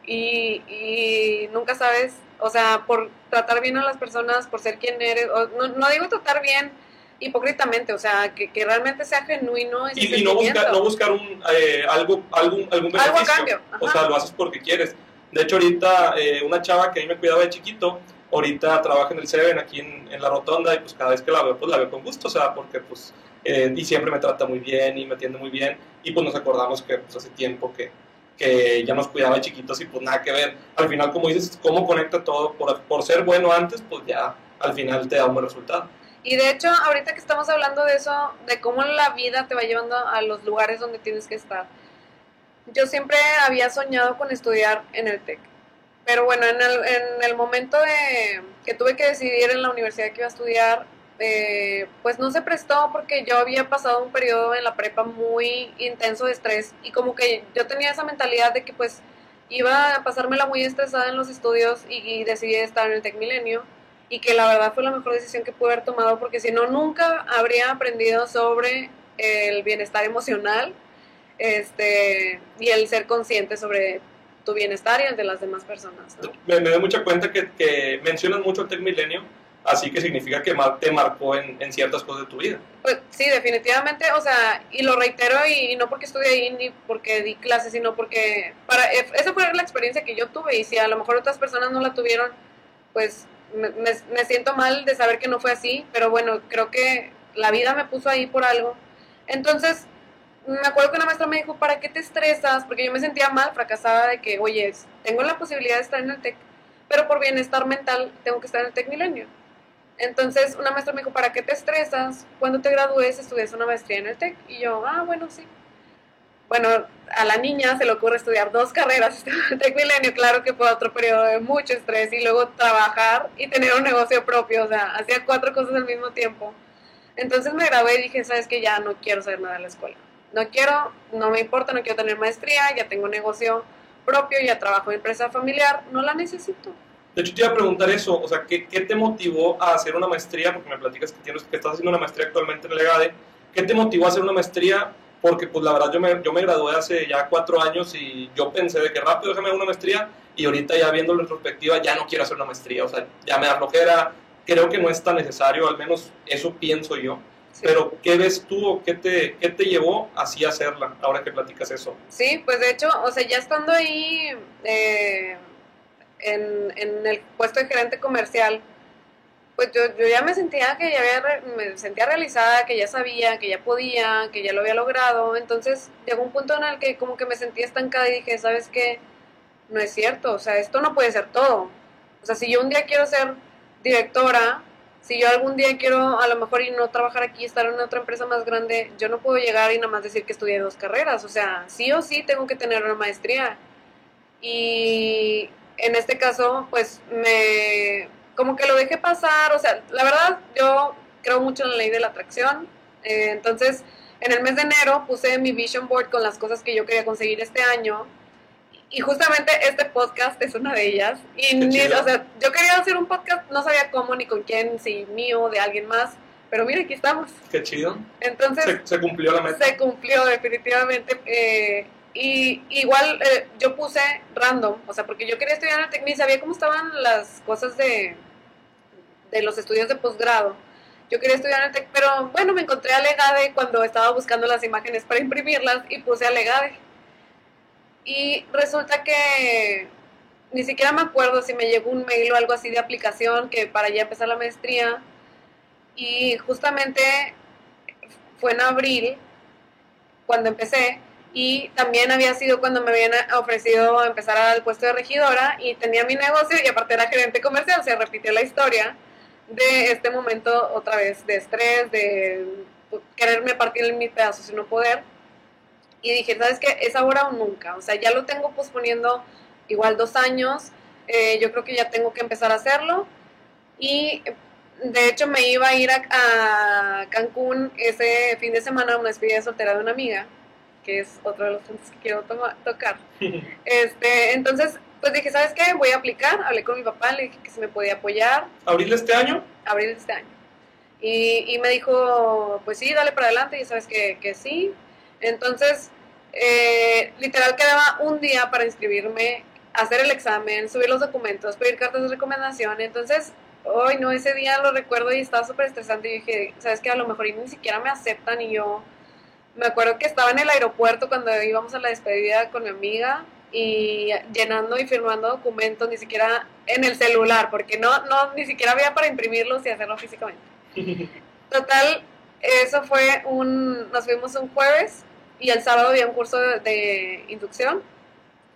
Y, y nunca sabes, o sea, por tratar bien a las personas, por ser quien eres, no, no digo tratar bien hipócritamente, o sea, que, que realmente sea genuino. y, no, buscar, no buscar un, eh, algo, algún, algún beneficio. Algo a cambio. O sea, lo haces porque quieres. De hecho, ahorita eh, una chava que a mí me cuidaba de chiquito, ahorita trabaja en el Seven aquí en, la rotonda y pues cada vez que la veo, pues la veo con gusto, o sea, porque pues, eh, y siempre me trata muy bien y me atiende muy bien y pues nos acordamos que pues hace tiempo que, que ya nos cuidaba de chiquitos y pues nada que ver. Al final, como dices, cómo conecta todo, por, por ser bueno antes, pues ya al final te da un buen resultado. Y de hecho, ahorita que estamos hablando de eso, de cómo la vida te va llevando a los lugares donde tienes que estar, yo siempre había soñado con estudiar en el TEC. Pero bueno, en el, en el momento de que tuve que decidir en la universidad que iba a estudiar, eh, pues no se prestó porque yo había pasado un periodo en la prepa muy intenso de estrés y como que yo tenía esa mentalidad de que pues iba a pasármela muy estresada en los estudios y, decidí estar en el Tec Milenio y que la verdad fue la mejor decisión que pude haber tomado porque si no nunca habría aprendido sobre el bienestar emocional este, y el ser consciente sobre tu bienestar y el de las demás personas. Me, me doy mucha cuenta que, que mencionas mucho el Tec Milenio, así que significa que te marcó en, en, ciertas cosas de tu vida. Pues sí, definitivamente, o sea, y lo reitero y, no porque estudié ahí ni porque di clases, sino porque para esa fue la experiencia que yo tuve y si a lo mejor otras personas no la tuvieron, pues me, me siento mal de saber que no fue así, pero bueno, creo que la vida me puso ahí por algo. Entonces, me acuerdo que una maestra me dijo, ¿para qué te estresas? Porque yo me sentía mal, fracasada de que, oye, tengo la posibilidad de estar en el TEC, pero por bienestar mental tengo que estar en el TEC Milenio. Entonces una maestra me dijo, ¿para qué te estresas? Cuando te gradúes estudias una maestría en el TEC. Y yo, ah, bueno, sí. Bueno, a la niña se le ocurre estudiar dos carreras en TEC Milenio, claro que fue otro periodo de mucho estrés y luego trabajar y tener un negocio propio, o sea, hacía cuatro cosas al mismo tiempo. Entonces me gradué y dije, sabes que ya no quiero saber nada de la escuela no quiero, no me importa, no quiero tener maestría, ya tengo negocio propio, ya trabajo en empresa familiar, no la necesito. De hecho, te iba a preguntar eso, o sea, ¿qué, ¿qué, te motivó a hacer una maestría? Porque me platicas que, tienes, que estás haciendo una maestría actualmente en el EGADE. ¿Qué te motivó a hacer una maestría? Porque, pues, la verdad, yo me, yo me gradué hace ya cuatro años y yo pensé de que rápido déjame una maestría y ahorita ya viendo la retrospectiva ya no quiero hacer una maestría, o sea, ya me da flojera, creo que no es tan necesario, al menos eso pienso yo. Pero, ¿qué ves tú o qué te, qué te llevó así a hacerla, ahora que platicas eso? Sí, pues de hecho, o sea, ya estando ahí eh, en, en, el puesto de gerente comercial, pues yo, yo ya me sentía que ya había, me sentía realizada, que ya sabía, que ya podía, que ya lo había logrado. Entonces llegó un punto en el que como que me sentía estancada y dije, ¿sabes qué? No es cierto, o sea, esto no puede ser todo. O sea, si yo un día quiero ser directora, si yo algún día quiero a lo mejor y no trabajar aquí, estar en otra empresa más grande, yo no puedo llegar y nada más decir que estudié dos carreras. O sea, sí o sí tengo que tener una maestría. Y en este caso, pues me, como que lo dejé pasar. O sea, la verdad, yo creo mucho en la ley de la atracción. Eh, entonces, en el mes de enero puse mi vision board con las cosas que yo quería conseguir este año y justamente este podcast es una de ellas. Y ni, o sea, yo quería hacer un podcast, no sabía cómo ni con quién, si mío, de alguien más. Pero mira, aquí estamos. Qué chido. Entonces. Se, cumplió la meta. Se cumplió, definitivamente. Eh, y igual eh, yo puse random, o sea, porque yo quería estudiar en el TECNI, sabía cómo estaban las cosas de, de los estudios de posgrado. Yo quería estudiar en el TEC, pero bueno, me encontré a Legade cuando estaba buscando las imágenes para imprimirlas y puse a Legade. Y resulta que ni siquiera me acuerdo si me llegó un mail o algo así de aplicación que para ya empezar la maestría. Y justamente fue en abril cuando empecé y también había sido cuando me habían ofrecido empezar al puesto de regidora y tenía mi negocio y aparte era gerente comercial, se repitió la historia de este momento otra vez de estrés, de quererme partir en mis pedazos y no poder y dije, ¿sabes qué? Es ahora o nunca. O sea, ya lo tengo posponiendo igual dos años. Eh, yo creo que ya tengo que empezar a hacerlo. Y de hecho me iba a ir a, Cancún ese fin de semana a una despedida de soltera de una amiga, que es otro de los puntos que quiero tocar. este, entonces, pues dije, ¿sabes qué? Voy a aplicar. Hablé con mi papá, le dije que se me podía apoyar. ¿Abril de este año? Abril de este año. Y, y me dijo, pues sí, dale para adelante. Y sabes que, que sí. Entonces, eh, literal quedaba un día para inscribirme, hacer el examen, subir los documentos, pedir cartas de recomendación. Entonces, hoy no, ese día lo recuerdo y estaba súper estresante. Y dije, ¿sabes qué? A lo mejor ni siquiera me aceptan y yo me acuerdo que estaba en el aeropuerto cuando íbamos a la despedida con mi amiga y llenando y firmando documentos, ni siquiera en el celular, porque no, no, ni siquiera había para imprimirlos y hacerlo físicamente. Total, eso fue un, nos fuimos un jueves y el sábado había un curso de, inducción.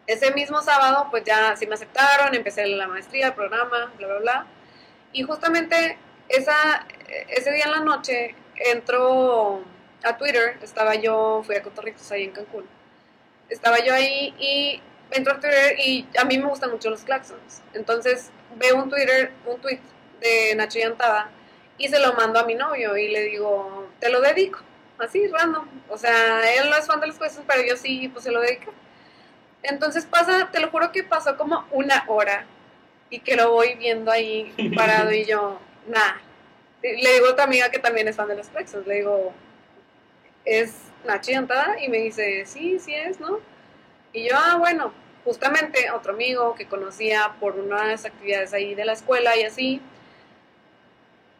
Ese mismo sábado, pues ya sí me aceptaron, empecé la maestría, el programa, bla, bla, bla. Y justamente esa, ese día en la noche entró a Twitter, estaba yo, fui a Cotorritos ahí en Cancún. Estaba yo ahí y entro a Twitter y a mí me gustan mucho los claxons. Entonces veo un Twitter, un tweet de Nacho Yantada y se lo mando a mi novio y le digo, te lo dedico así, random. O sea, él no es fan de las cosas, pero yo sí, pues se lo dedico. Entonces pasa, te lo juro que pasó como una hora y que lo voy viendo ahí parado y yo, nada. Le digo a otra amiga que también es fan de los plexos, le digo, ¿es Nachi Y me dice, sí, sí es, ¿no? Y yo, ah, bueno, justamente otro amigo que conocía por unas actividades ahí de la escuela y así,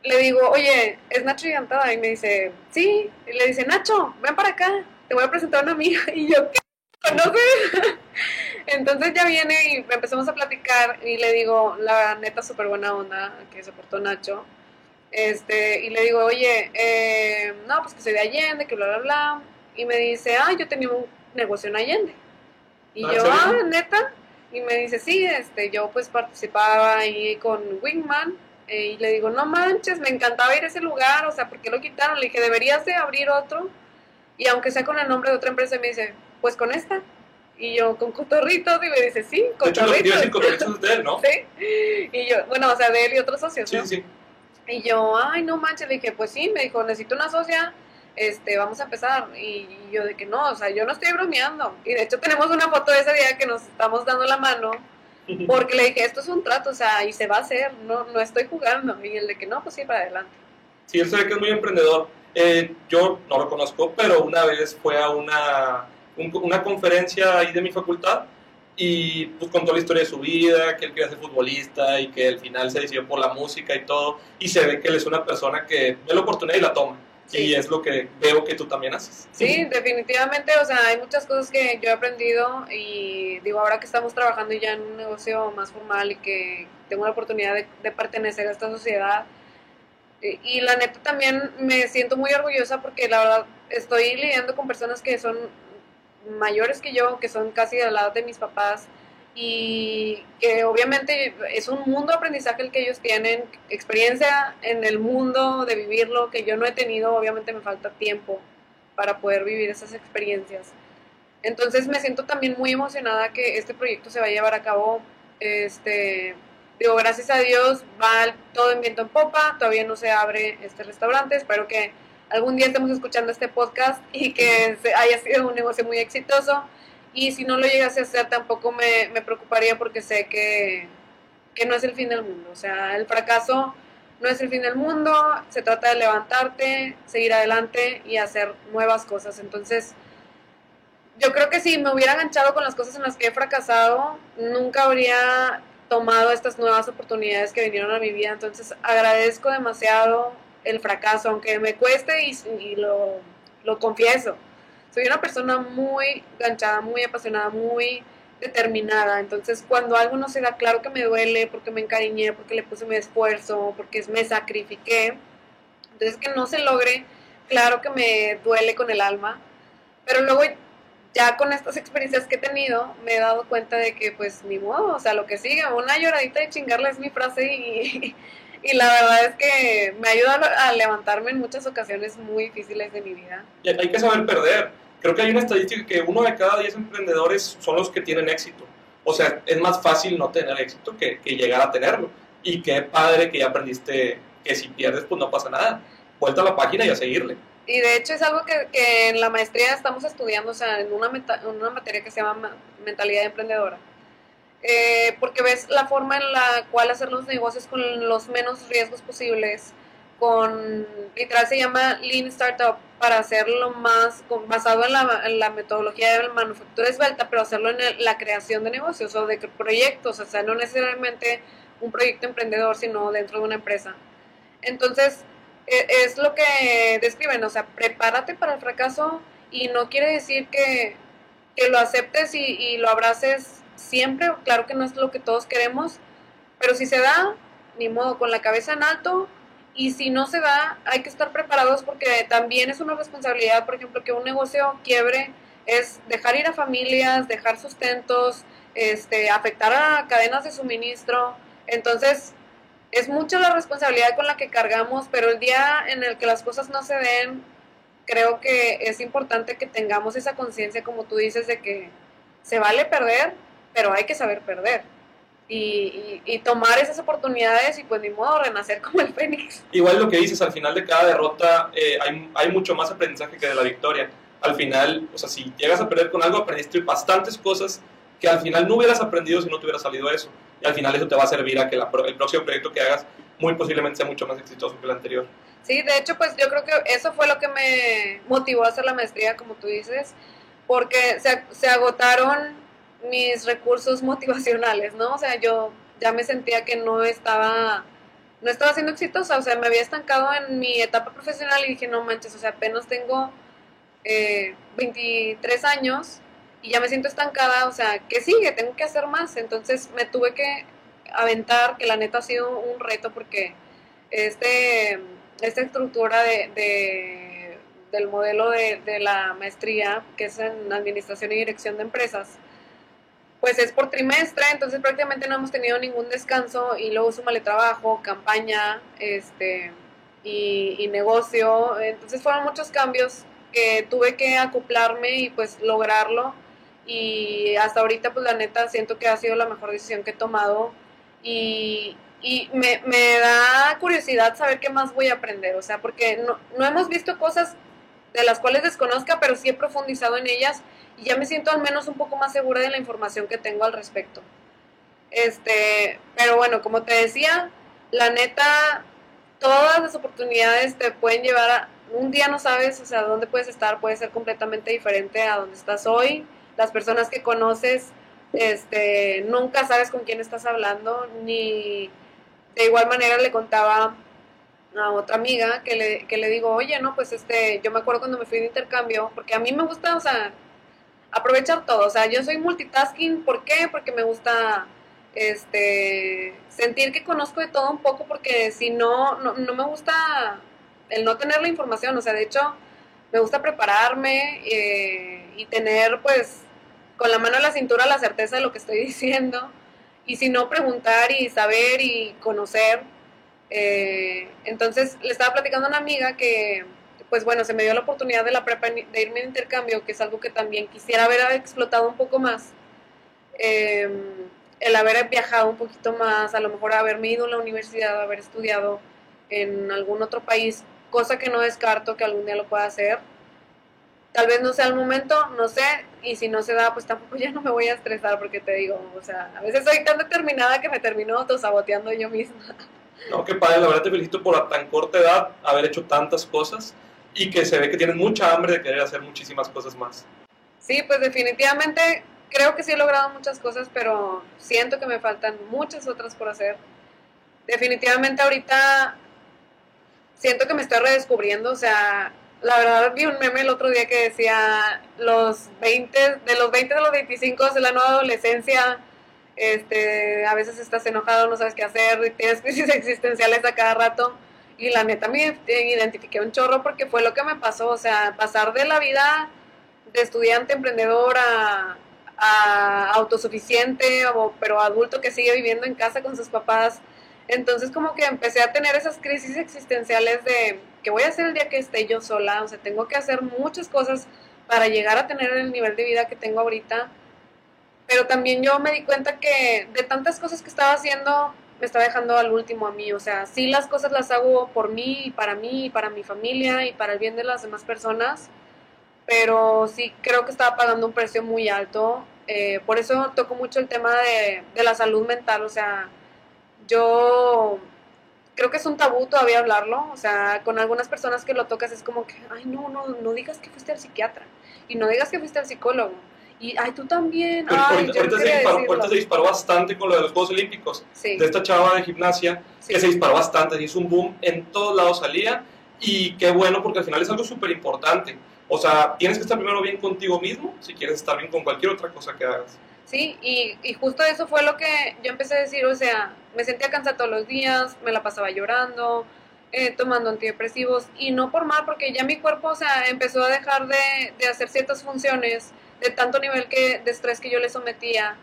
le digo, oye, ¿es Nacho Gigantada? Y me dice, sí. Y le dice, Nacho, ven para acá, te voy a presentar a una amiga. Y yo, ¿qué? No sé. Entonces ya viene y empezamos a platicar y le digo, la neta, súper buena onda que se portó Nacho. Este, y le digo, oye, eh, no, pues que soy de Allende, que bla, bla, bla. Y me dice, ah, yo tenía un negocio en Allende. Y ah, yo, ah, neta. Y me dice, sí, este, yo pues participaba ahí con Wingman y le digo, no manches, me encantaba ir a ese lugar, o sea, ¿por qué lo quitaron? Le dije, deberías de abrir otro. Y aunque sea con el nombre de otra empresa, me dice, pues con esta. Y yo, con cotorritos, y me dice, sí, cotorritos. De cotorritos de él, ¿no? Sí. Y yo, bueno, o sea, de él y otros socios, Sí, sí. Y yo, ay, no manches, le dije, pues sí, me dijo, necesito una socia, este, vamos a empezar. Y yo de que no, o sea, yo no estoy bromeando. Y de hecho tenemos una foto de ese día que nos estamos dando la mano Porque le dije, esto es un trato, o sea, y se va a hacer, no, no estoy jugando. Y el de que no, pues sí, para adelante. Sí, él se ve que es muy emprendedor. Eh, yo no lo conozco, pero una vez fue a una, una conferencia ahí de mi facultad y pues contó la historia de su vida, que él quería ser futbolista y que al final se decidió por la música y todo. Y se ve que él es una persona que ve la oportunidad y la toma. Y es lo que veo que tú también haces. Sí, definitivamente, o sea, hay muchas cosas que yo he aprendido y digo, ahora que estamos trabajando ya en un negocio más formal y que tengo la oportunidad de, de pertenecer a esta sociedad, y la neta también me siento muy orgullosa porque la verdad estoy lidiando con personas que son mayores que yo, que son casi de la edad de mis papás y que obviamente es un mundo de aprendizaje el que ellos tienen, experiencia en el mundo de vivirlo que yo no he tenido, obviamente me falta tiempo para poder vivir esas experiencias. Entonces me siento también muy emocionada que este proyecto se va a llevar a cabo. Este, digo, gracias a Dios va todo en viento en popa, todavía no se abre este restaurante, espero que algún día estemos escuchando este podcast y que haya sido un negocio muy exitoso. Y si no lo llegase a hacer, tampoco me, me preocuparía porque sé que, que, no es el fin del mundo. O sea, el fracaso no es el fin del mundo, se trata de levantarte, seguir adelante y hacer nuevas cosas. Entonces, yo creo que si me hubiera enganchado con las cosas en las que he fracasado, nunca habría tomado estas nuevas oportunidades que vinieron a mi vida. Entonces, agradezco demasiado el fracaso, aunque me cueste y, lo, lo, confieso. Soy una persona muy ganchada, muy apasionada, muy determinada. Entonces, cuando algo no se da, claro que me duele porque me encariñé, porque le puse mi esfuerzo, porque me sacrifiqué. Entonces, que no se logre, claro que me duele con el alma. Pero luego, ya con estas experiencias que he tenido, me he dado cuenta de que, pues, ni modo, o sea, lo que sigue, una lloradita de chingarle es mi frase y, y la verdad es que me ayuda a levantarme en muchas ocasiones muy difíciles de mi vida. Y hay que saber perder. Creo que hay una estadística que uno de cada diez emprendedores son los que tienen éxito. O sea, es más fácil no tener éxito que, que llegar a tenerlo. Y qué padre que ya aprendiste que si pierdes, pues no pasa nada. Vuelta a la página y a seguirle. Y de hecho es algo que, que en la maestría estamos estudiando, o sea, en una, en una materia que se llama mentalidad emprendedora eh, porque ves la forma en la cual hacer los negocios con los menos riesgos posibles, con, literal se llama Lean Startup, para hacerlo más basado en la, en la metodología de la manufactura esbelta, pero hacerlo en la creación de negocios o de proyectos, o sea, no necesariamente un proyecto emprendedor, sino dentro de una empresa. Entonces, e, es lo que describen, o sea, prepárate para el fracaso y no quiere decir que, que lo aceptes y, y lo abraces siempre, claro que no es lo que todos queremos, pero si se da, ni modo, con la cabeza en alto, y si no se da, hay que estar preparados porque también es una responsabilidad, por ejemplo, que un negocio quiebre es dejar ir a familias, dejar sustentos, este, afectar a cadenas de suministro. Entonces, es mucha la responsabilidad con la que cargamos, pero el día en el que las cosas no se den, creo que es importante que tengamos esa conciencia, como tú dices, de que se vale perder, pero hay que saber perder. Y, y, tomar esas oportunidades y pues ni modo renacer como el Fénix. Igual lo que dices, al final de cada derrota eh, hay, hay, mucho más aprendizaje que de la victoria. Al final, o sea, si llegas a perder con algo, aprendiste bastantes cosas que al final no hubieras aprendido si no te hubiera salido eso. Y al final eso te va a servir a que el próximo proyecto que hagas muy posiblemente sea mucho más exitoso que el anterior. Sí, de hecho, pues yo creo que eso fue lo que me motivó a hacer la maestría, como tú dices, porque se, se agotaron mis recursos motivacionales, ¿no? O sea, yo ya me sentía que no estaba, no estaba siendo exitosa, o sea, me había estancado en mi etapa profesional y dije, no manches, o sea, apenas tengo 23 eh, años y ya me siento estancada, o sea, ¿qué sigue? Tengo que hacer más. Entonces me tuve que aventar, que la neta ha sido un reto porque este, esta estructura de, del modelo de, de la maestría, que es en Administración y Dirección de Empresas, pues es por trimestre, entonces prácticamente no hemos tenido ningún descanso y luego súmale trabajo, campaña, este, y, negocio, entonces fueron muchos cambios que tuve que acoplarme y pues lograrlo. Y hasta ahorita pues la neta siento que ha sido la mejor decisión que he tomado. Y, y me, me, da curiosidad saber qué más voy a aprender, o sea, porque no, no hemos visto cosas de las cuales desconozca, pero sí he profundizado en ellas y ya me siento al menos un poco más segura de la información que tengo al respecto. Este, pero bueno, como te decía, la neta, todas las oportunidades te pueden llevar a, un día no sabes, o sea, dónde puedes estar, puede ser completamente diferente a donde estás hoy. Las personas que conoces, este, nunca sabes con quién estás hablando, ni de igual manera le contaba a otra amiga que le, que le digo, oye, no, pues este, yo me acuerdo cuando me fui de intercambio, porque a mí me gusta, o sea, aprovechar todo, o sea, yo soy multitasking, ¿por qué? Porque me gusta este sentir que conozco de todo un poco porque si no, no, no me gusta el no tener la información, o sea, de hecho, me gusta prepararme eh, y tener pues con la mano en la cintura la certeza de lo que estoy diciendo y si no preguntar y saber y conocer. Eh, entonces le estaba platicando a una amiga que pues bueno, se me dio la oportunidad de la prepa de irme de intercambio, que es algo que también quisiera haber explotado un poco más. Em, el haber viajado un poquito más, a lo mejor haberme ido a la universidad, haber estudiado en algún otro país, cosa que no descarto que algún día lo pueda hacer. Tal vez no sea el momento, no sé, y si no se da, pues tampoco ya no me voy a estresar porque te digo, o sea, a veces soy tan determinada que me termino autosaboteando yo misma. No, qué padre, la verdad te felicito por a tan corta edad haber hecho tantas cosas y que se ve que tienes mucha hambre de querer hacer muchísimas cosas más. Sí, pues definitivamente creo que sí he logrado muchas cosas, pero siento que me faltan muchas otras por hacer. Definitivamente ahorita siento que me estoy redescubriendo, o sea, la verdad vi un meme el otro día que decía los 20, de los 20 de los 25 es la nueva adolescencia, este, a veces estás enojado, no sabes qué hacer, tienes crisis existenciales a cada rato y la neta me identifiqué un chorro porque fue lo que me pasó, o sea, pasar de la vida de estudiante emprendedor a, autosuficiente, o, pero adulto que sigue viviendo en casa con sus papás. Entonces como que empecé a tener esas crisis existenciales de que voy a hacer el día que esté yo sola, o sea, tengo que hacer muchas cosas para llegar a tener el nivel de vida que tengo ahorita. Pero también yo me di cuenta que de tantas cosas que estaba haciendo, me está dejando al último a mí. O sea, sí las cosas las hago por mí para mí para mi familia y para el bien de las demás personas, pero sí creo que estaba pagando un precio muy alto. Eh, por eso toco mucho el tema de, de la salud mental. O sea, yo creo que es un tabú todavía hablarlo. O sea, con algunas personas que lo tocas es como que, ay, no, no, no digas que fuiste al psiquiatra y no digas que fuiste al psicólogo y, ay, tú también. ahorita, se disparó, bastante con lo de los Juegos Olímpicos. De esta chava de gimnasia, que se disparó bastante, hizo un boom, en todos lados salía. Y qué bueno, porque al final es algo súper importante. O sea, tienes que estar primero bien contigo mismo si quieres estar bien con cualquier otra cosa que hagas. Sí, y, y justo eso fue lo que yo empecé a decir, o sea, me sentía cansada todos los días, me la pasaba llorando, eh, tomando antidepresivos, y no por mal, porque ya mi cuerpo, o sea, empezó a dejar de, de hacer ciertas funciones de tanto nivel que, de estrés que yo le sometía.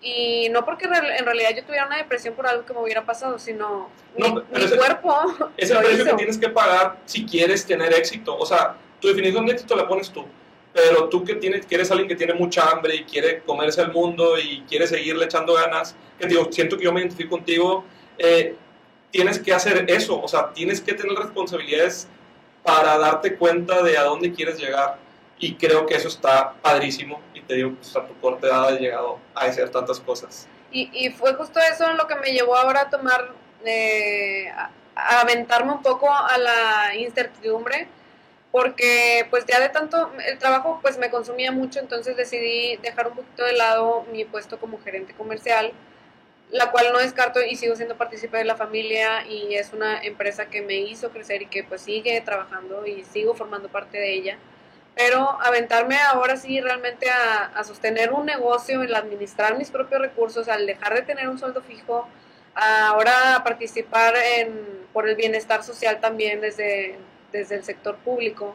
Y no porque en realidad yo tuviera una depresión por algo que me hubiera pasado, sino mi, cuerpo. Es el precio que tienes que pagar si quieres tener éxito. O sea, tu definición de éxito la pones tú. Pero tú que tienes, quieres alguien que tiene mucha hambre y quiere comerse el mundo y quiere seguirle echando ganas, que digo, siento que yo me identifico contigo, eh, tienes que hacer eso. O sea, tienes que tener responsabilidades para darte cuenta de a dónde quieres llegar y creo que eso está padrísimo y te digo, pues, a tu corta edad has llegado a hacer tantas cosas. Y, y fue justo eso lo que me llevó ahora a tomar, eh, a, aventarme un poco a la incertidumbre, porque pues ya de tanto, el trabajo pues me consumía mucho, entonces decidí dejar un poquito de lado mi puesto como gerente comercial, la cual no descarto y sigo siendo partícipe de la familia y es una empresa que me hizo crecer y que pues sigue trabajando y sigo formando parte de ella pero aventarme ahora sí realmente a, sostener un negocio, el administrar mis propios recursos, al dejar de tener un sueldo fijo, ahora participar en, por el bienestar social también desde, desde el sector público.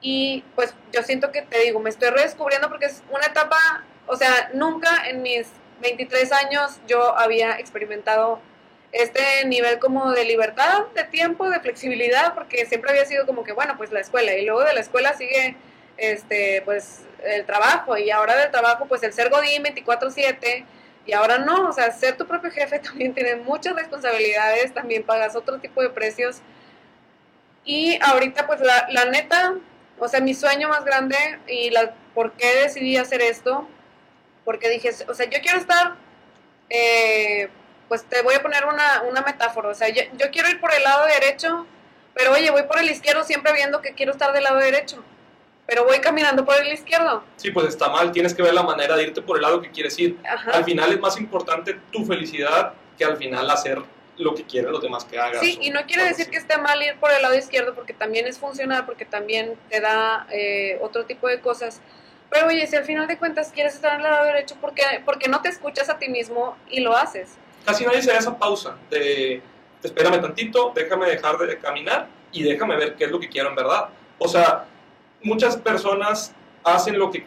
Y pues yo siento que te digo, me estoy redescubriendo porque es una etapa, o sea, nunca en mis 23 años yo había experimentado este nivel como de libertad, de tiempo, de flexibilidad, porque siempre había sido como que, bueno, pues la escuela, y luego de la escuela sigue, este, pues, el trabajo, y ahora del trabajo, pues, el ser Godín 24-7, y ahora no, o sea, ser tu propio jefe también tiene muchas responsabilidades, también pagas otro tipo de precios, y ahorita, pues, la, la neta, o sea, mi sueño más grande, y la, por qué decidí hacer esto, porque dije, o sea, yo quiero estar eh, pues te voy a poner una, una metáfora, o sea, yo, yo quiero ir por el lado derecho, pero oye, voy por el izquierdo siempre viendo que quiero estar del lado derecho pero voy caminando por el izquierdo. Sí, pues está mal, tienes que ver la manera de irte por el lado que quieres ir. Al final es más importante tu felicidad que al final hacer lo que quieren los demás que hagas. Sí, y no quiere decir que esté mal ir por el lado izquierdo porque también es funcional, porque también te da eh, otro tipo de cosas. Pero oye, si al final de cuentas quieres estar en el lado derecho, ¿por qué, porque no te escuchas a ti mismo y lo haces? Casi nadie se da esa pausa de espérame tantito, déjame dejar de caminar y déjame ver qué es lo que quiero en verdad. O sea, muchas personas hacen lo que,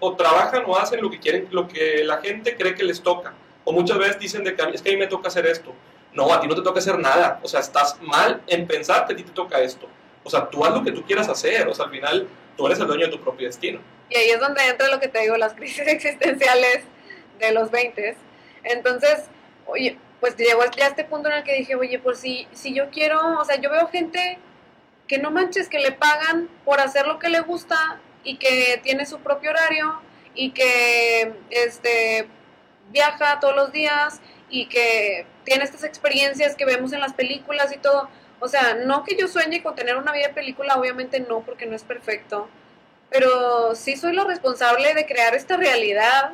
o trabajan o hacen lo que quieren, lo que la gente cree que les toca. O muchas veces dicen de que es que a mí me toca hacer esto. No, a ti no te toca hacer nada. O sea, estás mal en pensar que a ti te toca esto. O sea, tú haz lo que tú quieras hacer. O sea, al final tú eres el dueño de tu propio destino. Y ahí es donde entra lo que te digo, las crisis existenciales de los 20. Entonces, oye, pues llegó ya a este punto en el que dije, oye, pues si, si yo quiero, o sea, yo veo gente que no manches, que le pagan por hacer lo que le gusta y que tiene su propio horario y que este, viaja todos los días y que tiene estas experiencias que vemos en las películas y todo. O sea, no que yo sueñe con tener una vida de película, obviamente no, porque no es perfecto, pero sí soy lo responsable de crear esta realidad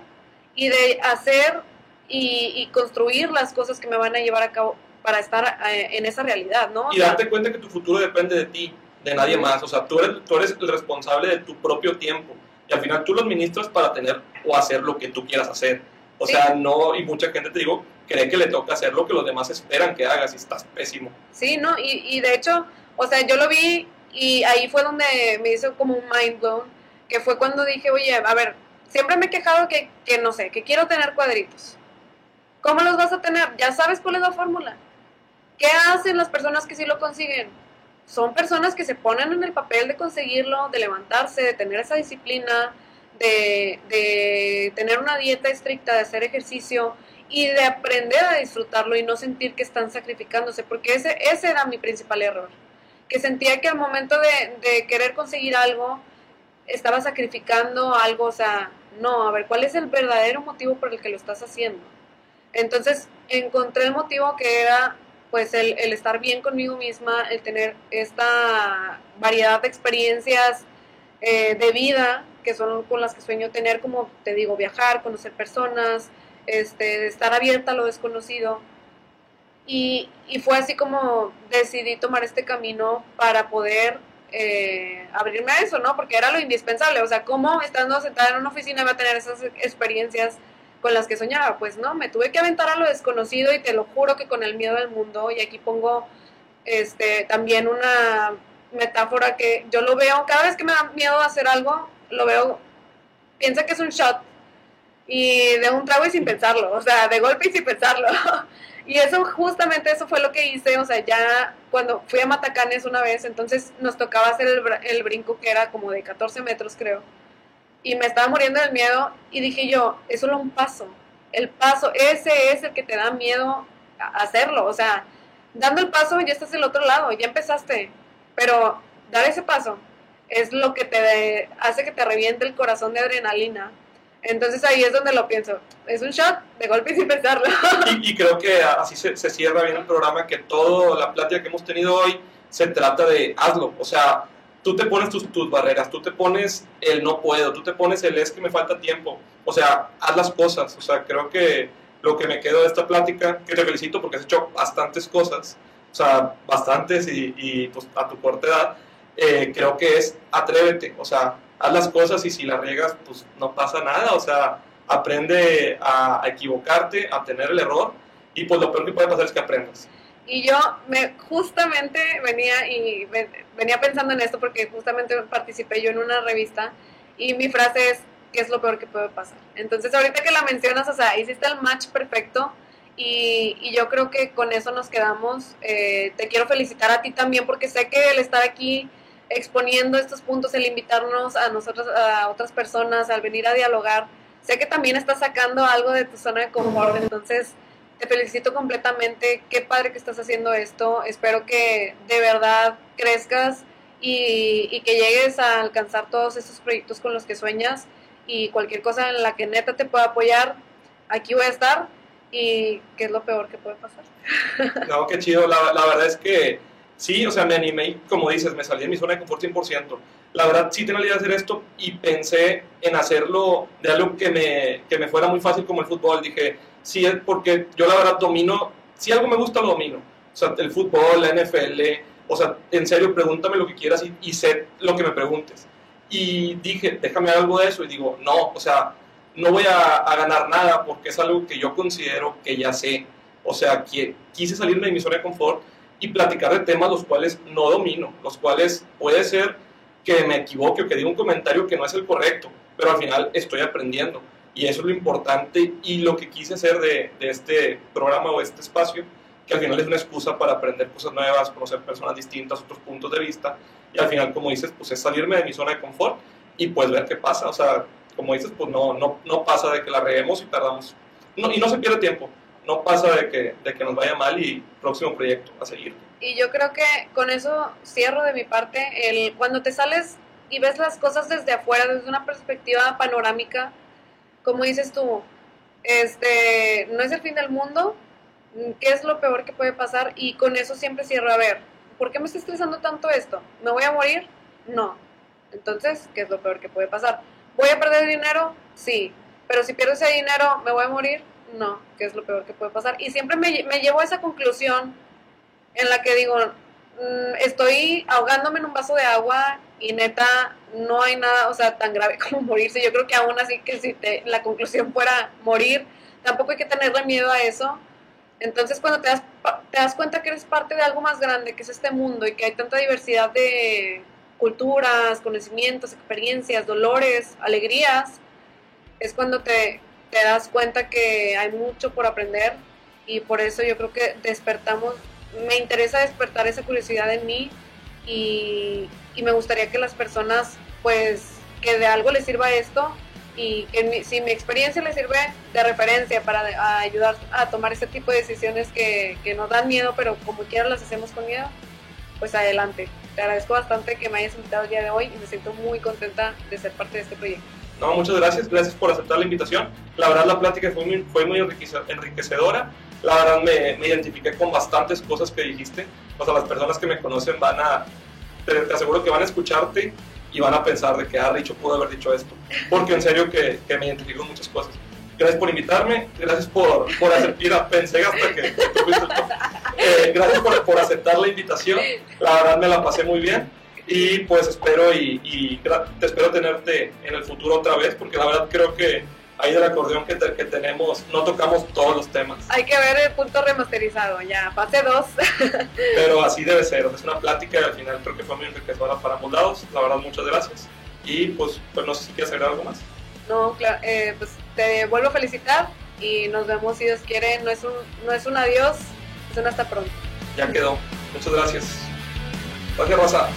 y de hacer y, y construir las cosas que me van a llevar a cabo para estar eh, en esa realidad, ¿no? y darte cuenta que tu futuro depende de ti, de nadie más. O sea, tú eres, tú eres el responsable de tu propio tiempo. Y al final tú lo administras para tener o hacer lo que tú quieras hacer. O sea, no, y mucha gente te digo, cree que le toca hacer lo que los demás esperan que hagas y estás pésimo. Sí, ¿no? Y, y de hecho, o sea, yo lo vi y ahí fue donde me hizo como un mind blown, que fue cuando dije, oye, a ver, siempre me he quejado que, que no sé, que quiero tener cuadritos. ¿Cómo los vas a tener? Ya sabes cuál es la fórmula. ¿Qué hacen las personas que sí lo consiguen? Son personas que se ponen en el papel de conseguirlo, de levantarse, de tener esa disciplina, de, tener una dieta estricta, de hacer ejercicio y de aprender a disfrutarlo y no sentir que están sacrificándose, porque ese, ese era mi principal error, que sentía que al momento de, de querer conseguir algo, estaba sacrificando algo, o sea, no, a ver, ¿cuál es el verdadero motivo por el que lo estás haciendo? Entonces encontré el motivo que era pues el, estar bien conmigo misma, el tener esta variedad de experiencias eh, de vida que son con las que sueño tener, como te digo, viajar, conocer personas, este, estar abierta a lo desconocido. Y, y fue así como decidí tomar este camino para poder eh, abrirme a eso, ¿no? Porque era lo indispensable, o sea, ¿cómo estando sentada en una oficina va a tener esas experiencias con las que soñaba. Pues no, me tuve que aventar a lo desconocido y te lo juro que con el miedo del mundo. Y aquí pongo este también una metáfora que yo lo veo, cada vez que me da miedo hacer algo, lo veo, piensa que es un shot y de un trago y sin pensarlo, o sea, de golpe y sin pensarlo. y eso, justamente eso fue lo que hice, o sea, ya cuando fui a Matacanes una vez, entonces nos tocaba hacer el, el brinco que era como de 14 metros, creo y me estaba muriendo del miedo y dije yo, es solo un paso. El paso, ese es el que te da miedo a hacerlo. O sea, dando el paso ya estás del otro lado, ya empezaste. Pero dar ese paso es lo que te hace que te reviente el corazón de adrenalina. Entonces ahí es donde lo pienso. Es un shot de golpe sin pensarlo. Y, y creo que así se, se, cierra bien el programa, que toda la plática que hemos tenido hoy se trata de hazlo. O sea, tú te pones tus, tus, barreras, tú te pones el no puedo, tú te pones el es que me falta tiempo. O sea, haz las cosas. O sea, creo que lo que me quedo de esta plática, que te felicito porque has hecho bastantes cosas, o sea, bastantes y, pues, a tu corta edad, eh, creo que es atrévete, o sea, haz las cosas y si las riegas, pues no pasa nada, o sea, aprende a, a equivocarte, a tener el error y pues lo peor que puede pasar es que aprendas. Y yo me justamente venía y venía pensando en esto porque justamente participé yo en una revista y mi frase es ¿qué es lo peor que puede pasar? Entonces ahorita que la mencionas, o sea, hiciste el match perfecto y, y yo creo que con eso nos quedamos. Eh, te quiero felicitar a ti también porque sé que el estar aquí exponiendo estos puntos, el invitarnos a nosotros, a otras personas, al venir a dialogar, sé que también estás sacando algo de tu zona de confort, entonces te felicito completamente, qué padre que estás haciendo esto, espero que de verdad crezcas y, que llegues a alcanzar todos esos proyectos con los que sueñas y cualquier cosa en la que neta te pueda apoyar, aquí voy a estar ¿Y qué es lo peor que puede pasar? No, qué chido. La, la verdad es que sí, o sea, me animé y como dices, me salí de mi zona de confort 100%. La verdad sí tenía la idea de hacer esto y pensé en hacerlo de algo que me, que me fuera muy fácil como el fútbol. Dije, sí, porque yo la verdad domino, si algo me gusta lo domino. O sea, el fútbol, la NFL, o sea, en serio, pregúntame lo que quieras y, sé lo que me preguntes. Y dije, déjame algo de eso y digo, no, o sea, no voy a, a ganar nada porque es algo que yo considero que ya sé. O sea, que quise salirme de mi zona de confort y platicar de temas los cuales no domino, los cuales puede ser que me equivoque o que diga un comentario que no es el correcto, pero al final estoy aprendiendo. Y eso es lo importante y lo que quise hacer de, de este programa o este espacio, que al final es una excusa para aprender cosas nuevas, conocer personas distintas, otros puntos de vista. Y al final, como dices, pues es salirme de mi zona de confort y pues ver qué pasa. O sea, como dices, pues no, no, no pasa de que la reguemos y perdamos. No, y no se pierde tiempo. No pasa de que, de que nos vaya mal y próximo proyecto a seguir. Y yo creo que con eso cierro de mi parte. El, cuando te sales y ves las cosas desde afuera, desde una perspectiva panorámica, como dices tú, este, no es el fin del mundo, ¿qué es lo peor que puede pasar? Y con eso siempre cierro, a ver, ¿por qué me está estresando tanto esto? ¿Me voy a morir? No. Entonces, ¿qué es lo peor que puede pasar? ¿Voy a perder dinero? Sí. Pero si pierdo ese dinero, ¿me voy a morir? No. ¿Qué es lo peor que puede pasar? Y siempre me, me llevo a esa conclusión en la que digo, mm, estoy ahogándome en un vaso de agua y neta no hay nada, o sea, tan grave como morirse. Yo creo que aún así que si te, la conclusión fuera morir, tampoco hay que tenerle miedo a eso. Entonces cuando te das, te das cuenta que eres parte de algo más grande, que es este mundo y que hay tanta diversidad de culturas, conocimientos, experiencias, dolores, alegrías, es cuando te, te das cuenta que hay mucho por aprender y por eso yo creo que despertamos, me interesa despertar esa curiosidad en mí y, y me gustaría que las personas pues que de algo les sirva esto y que mi, si mi experiencia les sirve de referencia para de, a ayudar a tomar este tipo de decisiones que, que nos dan miedo pero como quiera las hacemos con miedo, pues adelante. Te agradezco bastante que me hayas invitado el día de hoy y me siento muy contenta de ser parte de este proyecto. No, muchas gracias, gracias por aceptar la invitación. La verdad la plática fue muy, fue muy enriquecedora. La verdad me, me identifiqué con bastantes cosas que dijiste. O sea, las personas que me conocen van a, te, te aseguro que van a escucharte y van a pensar de que, ah, Richo pudo haber dicho esto. Porque en serio que, que me identifico muchas cosas. Gracias por invitarme, gracias por, por aceptar, pensé hasta que, el eh, gracias por, por, aceptar la invitación, la verdad me la pasé muy bien y pues espero y, y te espero tenerte en el futuro otra vez porque la verdad creo que ahí del acordeón que, te, que, tenemos no tocamos todos los temas. Hay que ver el punto remasterizado, ya, fase 2. Pero así debe ser, es una plática y al final creo que fue muy enriquecedora para ambos lados. La verdad, muchas gracias. Y pues, pues no sé si quieres agregar algo más. No, claro, eh, pues te vuelvo a felicitar y nos vemos si Dios quiere. No es un, no es un adiós, es un hasta pronto. Ya quedó. Muchas gracias. Gracias, Rosa.